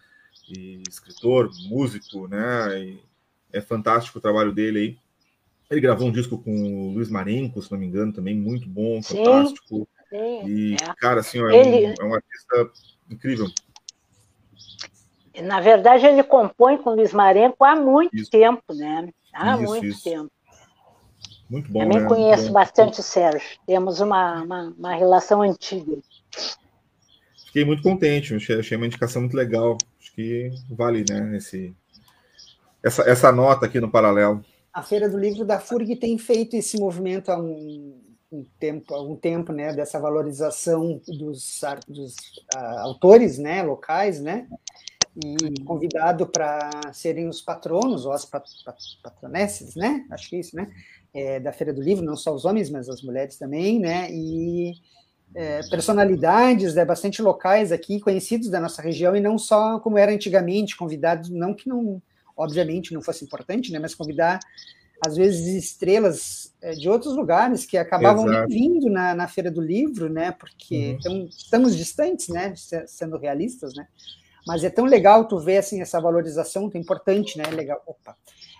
Speaker 2: e escritor, músico, né, e é fantástico o trabalho dele aí. Ele gravou um disco com o Luiz Marenco, se não me engano, também muito bom, sim, fantástico. Sim, e, é. cara, assim, é, ele... um, é um artista incrível.
Speaker 4: Na verdade, ele compõe com Luiz Marenco há muito isso. tempo, né? Há isso, muito isso. tempo.
Speaker 2: Muito bom.
Speaker 4: Também
Speaker 2: né?
Speaker 4: conheço
Speaker 2: bom.
Speaker 4: bastante o Sérgio. Temos uma, uma, uma, relação antiga.
Speaker 2: Fiquei muito contente, achei uma indicação muito legal. Acho que vale, né? Esse, essa, essa nota aqui no paralelo.
Speaker 3: A Feira do Livro da FURG tem feito esse movimento há um, um tempo, algum tempo, né, dessa valorização dos, dos uh, autores, né, locais, né, e convidado para serem os patronos ou as pat patronesses, né? Acho que é isso, né? É, da Feira do Livro, não só os homens, mas as mulheres também, né? E é, personalidades né, bastante locais aqui, conhecidos da nossa região, e não só como era antigamente, convidados, não que não, obviamente, não fosse importante, né? Mas convidar, às vezes, estrelas é, de outros lugares que acabavam vindo na, na Feira do Livro, né? Porque uhum. então, estamos distantes, né? Sendo realistas, né? Mas é tão legal tu ver assim essa valorização, é importante, né? Legal. Opa.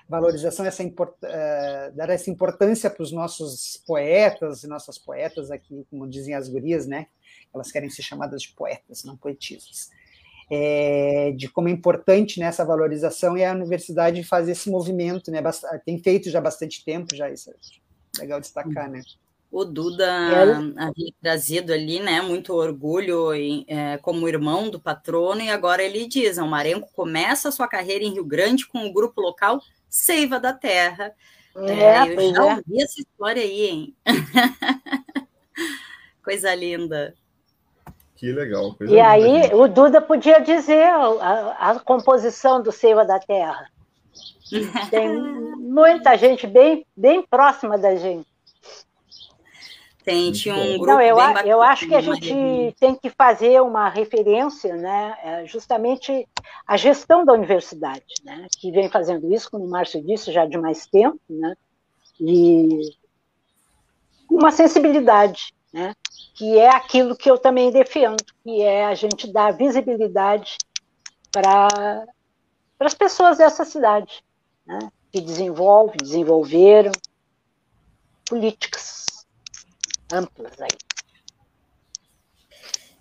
Speaker 3: Valorização essa import, uh, dar essa importância para os nossos poetas e nossas poetas aqui, como dizem as gurias, né? Elas querem ser chamadas de poetas, não poetisas. É, de como é importante né, valorização e a universidade fazer esse movimento, né? Tem feito já bastante tempo já isso. É legal destacar, né?
Speaker 1: O Duda havia trazido ali, né, muito orgulho em, é, como irmão do patrono, e agora ele diz: o Marenco começa a sua carreira em Rio Grande com o grupo local Seiva da Terra, É, é eu já é. ouvi essa história aí, hein? coisa linda.
Speaker 2: Que legal.
Speaker 4: e linda, aí, gente. o Duda podia dizer a, a composição do Seiva da Terra. Tem muita gente bem, bem próxima da gente.
Speaker 1: Tem, tinha um grupo
Speaker 4: Não, eu, eu acho que a gente tem que fazer uma referência, né, é, justamente a gestão da universidade, né, que vem fazendo isso, como o Márcio disse, já de mais tempo, né, e uma sensibilidade, né, que é aquilo que eu também defendo, que é a gente dar visibilidade para as pessoas dessa cidade, né, que desenvolve, desenvolveram políticas amplas aí.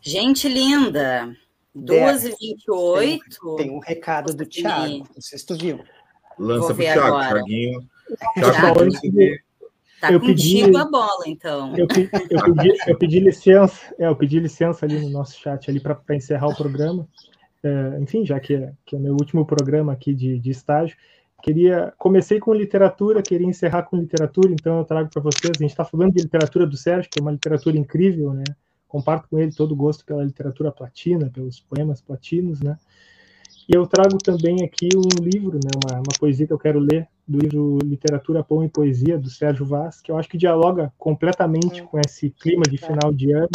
Speaker 1: Gente linda, 2h28.
Speaker 3: Tem um recado do Thiago, não sei se tu viu.
Speaker 2: Lança para o Thiago, Thiaguinho.
Speaker 1: Tá eu contigo pedi, a bola, então.
Speaker 5: Eu, eu, pedi, eu pedi licença, é, eu pedi licença ali no nosso chat ali para encerrar o programa. É, enfim, já que é, que é o meu último programa aqui de, de estágio, Queria comecei com literatura, queria encerrar com literatura, então eu trago para vocês. A gente está falando de literatura do Sérgio, que é uma literatura incrível, né? Comparto com ele todo o gosto pela literatura platina, pelos poemas platinos, né? E eu trago também aqui um livro, né? Uma, uma poesia que eu quero ler do livro Literatura, Pão e Poesia do Sérgio Vaz, que eu acho que dialoga completamente com esse clima de final de ano.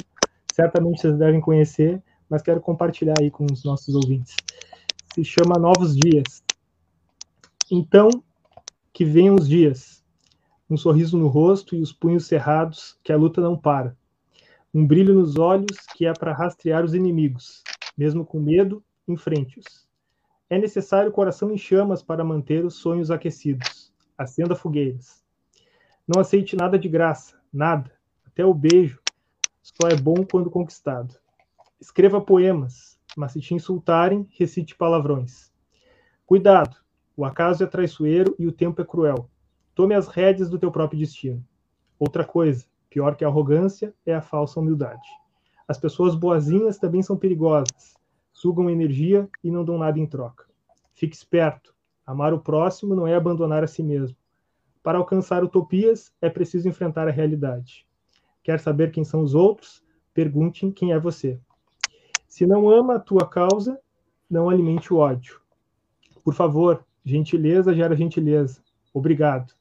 Speaker 5: Certamente vocês devem conhecer, mas quero compartilhar aí com os nossos ouvintes. Se chama Novos Dias então, que venham os dias, um sorriso no rosto e os punhos cerrados, que a luta não para. Um brilho nos olhos que é para rastrear os inimigos, mesmo com medo, enfrente-os. É necessário o coração em chamas para manter os sonhos aquecidos. Acenda fogueiras. Não aceite nada de graça, nada, até o beijo. Só é bom quando conquistado. Escreva poemas, mas se te insultarem, recite palavrões. Cuidado, o acaso é traiçoeiro e o tempo é cruel. Tome as rédeas do teu próprio destino. Outra coisa, pior que a arrogância, é a falsa humildade. As pessoas boazinhas também são perigosas. Sugam energia e não dão nada em troca. Fique esperto. Amar o próximo não é abandonar a si mesmo. Para alcançar utopias, é preciso enfrentar a realidade. Quer saber quem são os outros? Pergunte quem é você. Se não ama a tua causa, não alimente o ódio. Por favor, Gentileza gera gentileza. Obrigado.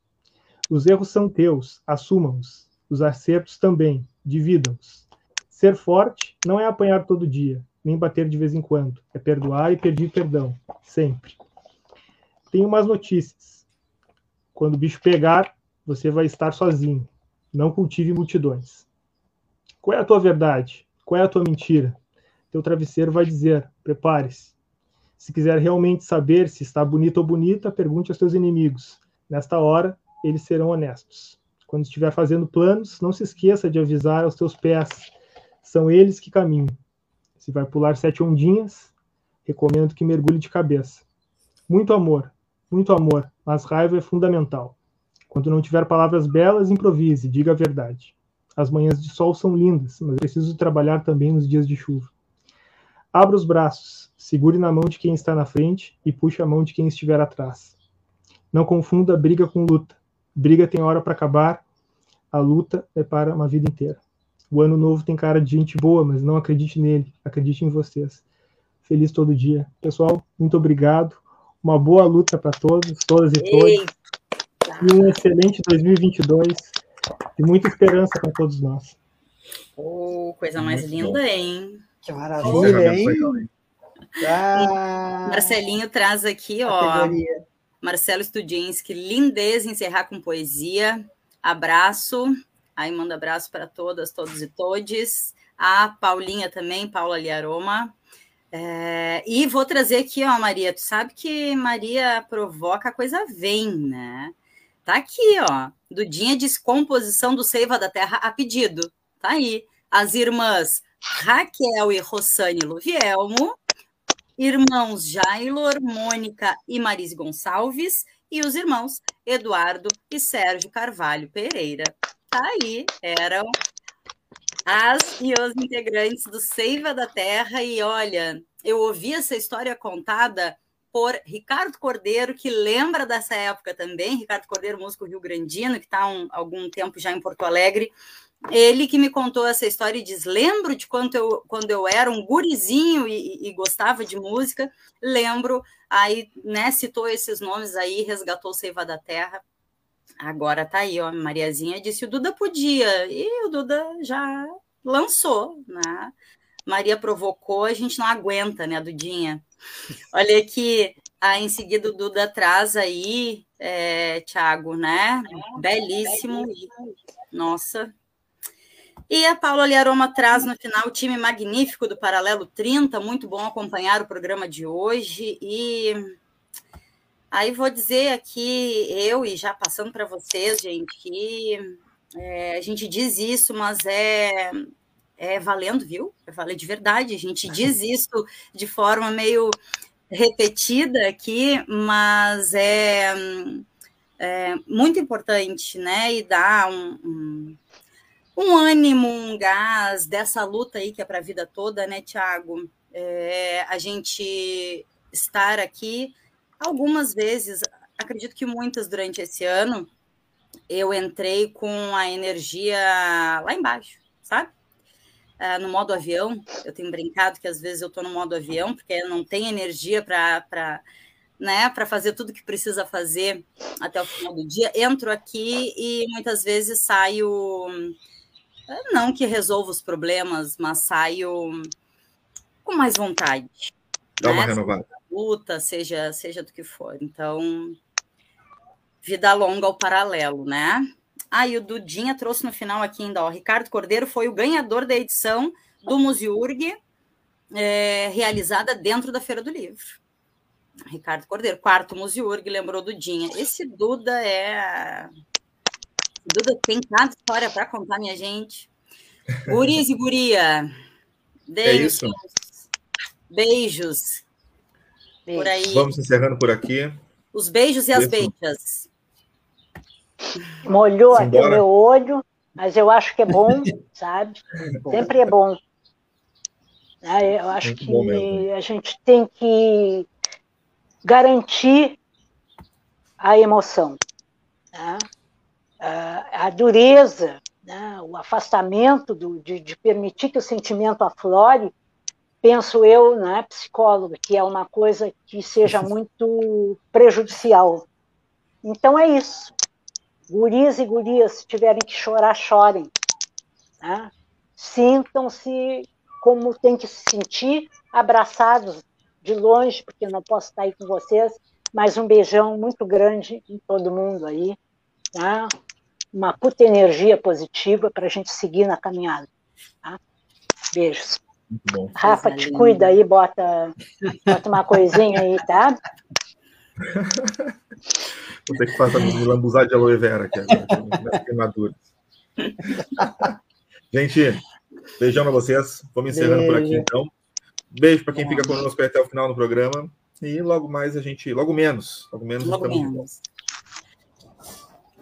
Speaker 5: Os erros são teus, assumam-os. Os acertos também, dividam-os. Ser forte não é apanhar todo dia, nem bater de vez em quando. É perdoar e pedir perdão, sempre. Tenho umas notícias. Quando o bicho pegar, você vai estar sozinho. Não cultive multidões. Qual é a tua verdade? Qual é a tua mentira? Teu travesseiro vai dizer: prepare-se. Se quiser realmente saber se está bonito ou bonita, pergunte aos seus inimigos. Nesta hora, eles serão honestos. Quando estiver fazendo planos, não se esqueça de avisar aos teus pés. São eles que caminham. Se vai pular sete ondinhas, recomendo que mergulhe de cabeça. Muito amor, muito amor, mas raiva é fundamental. Quando não tiver palavras belas, improvise, diga a verdade. As manhãs de sol são lindas, mas preciso trabalhar também nos dias de chuva. Abra os braços, segure na mão de quem está na frente e puxe a mão de quem estiver atrás. Não confunda briga com luta. Briga tem hora para acabar, a luta é para uma vida inteira. O ano novo tem cara de gente boa, mas não acredite nele, acredite em vocês. Feliz todo dia. Pessoal, muito obrigado. Uma boa luta para todos, todas e todos. E um excelente 2022 e muita esperança para todos nós.
Speaker 1: Oh, coisa mais muito linda, bom. hein?
Speaker 3: Que maravilha, hein?
Speaker 1: Ah, Marcelinho traz aqui, ó. Marcelo Studienski, lindeza encerrar com poesia. Abraço. Aí manda abraço para todas, todos e todes. A Paulinha também, Paula Liaroma. É, e vou trazer aqui, ó, Maria. Tu sabe que Maria provoca, a coisa vem, né? Tá aqui, ó. Dudinha Descomposição do Seiva da Terra a pedido. Tá aí. As irmãs Raquel e Rossane Luvielmo, irmãos Jailor, Mônica e Marise Gonçalves, e os irmãos Eduardo e Sérgio Carvalho Pereira. Tá aí, eram as e os integrantes do Seiva da Terra, e olha, eu ouvi essa história contada por Ricardo Cordeiro, que lembra dessa época também. Ricardo Cordeiro, músico Rio Grandino, que está um, algum tempo já em Porto Alegre. Ele que me contou essa história e diz: lembro de quando eu, quando eu era um gurizinho e, e gostava de música, lembro, aí né, citou esses nomes aí, resgatou Seiva da Terra. Agora tá aí, ó, Mariazinha disse: o Duda podia, e o Duda já lançou, né? Maria provocou, a gente não aguenta, né, Dudinha? Olha aqui, aí em seguida o Duda traz aí, é, Thiago, né? Belíssimo. Nossa, e a Paula Liaroma traz no final o time magnífico do Paralelo 30, muito bom acompanhar o programa de hoje. E aí vou dizer aqui, eu e já passando para vocês, gente, que é, a gente diz isso, mas é, é valendo, viu? É valer de verdade. A gente diz isso de forma meio repetida aqui, mas é, é muito importante, né? E dá um, um um ânimo, um gás dessa luta aí que é para a vida toda, né, Tiago? É, a gente estar aqui algumas vezes, acredito que muitas durante esse ano, eu entrei com a energia lá embaixo, sabe? É, no modo avião, eu tenho brincado que às vezes eu estou no modo avião, porque não tem energia para né, para fazer tudo que precisa fazer até o final do dia. Entro aqui e muitas vezes saio não que resolva os problemas, mas saio com mais vontade.
Speaker 2: Dá né? uma renovada.
Speaker 1: Luta, seja, seja do que for. Então, vida longa ao paralelo, né? Ah, e o Dudinha trouxe no final aqui ainda, ó, Ricardo Cordeiro foi o ganhador da edição do Museurg, é, realizada dentro da Feira do Livro. Ricardo Cordeiro, quarto Museurg, lembrou Dudinha. Esse Duda é Duda tem tanta história para contar, minha gente. Guris e guria. Beijos. É isso. Beijos.
Speaker 2: Por aí. Vamos encerrando por aqui.
Speaker 1: Os beijos e as beijas.
Speaker 4: Molhou aqui o meu olho, mas eu acho que é bom, sabe? Sempre é bom. É, eu acho Muito que a gente tem que garantir a emoção. Tá? A dureza, né, o afastamento do, de, de, permitir que o sentimento aflore, penso eu, né, psicóloga, que é uma coisa que seja muito prejudicial. Então é isso. Guris e gurias, se tiverem que chorar, chorem. Né? Sintam-se como tem que se sentir, abraçados de longe, porque não posso estar aí com vocês, mas um beijão muito grande em todo mundo aí. Tá? Uma puta energia positiva para a gente seguir na caminhada. Tá? Beijos. Rafa, te cuida aí, bota, bota uma coisinha aí, tá?
Speaker 2: Vou ter que fazer me lambuzar de aloe vera aqui agora, queimaduras. Gente, beijão para vocês. Vamos encerrando Beijo. por aqui então. Beijo para quem fica conosco até o final do programa. E logo mais a gente. Logo menos. Logo menos
Speaker 1: logo menos. You don't tell them mom.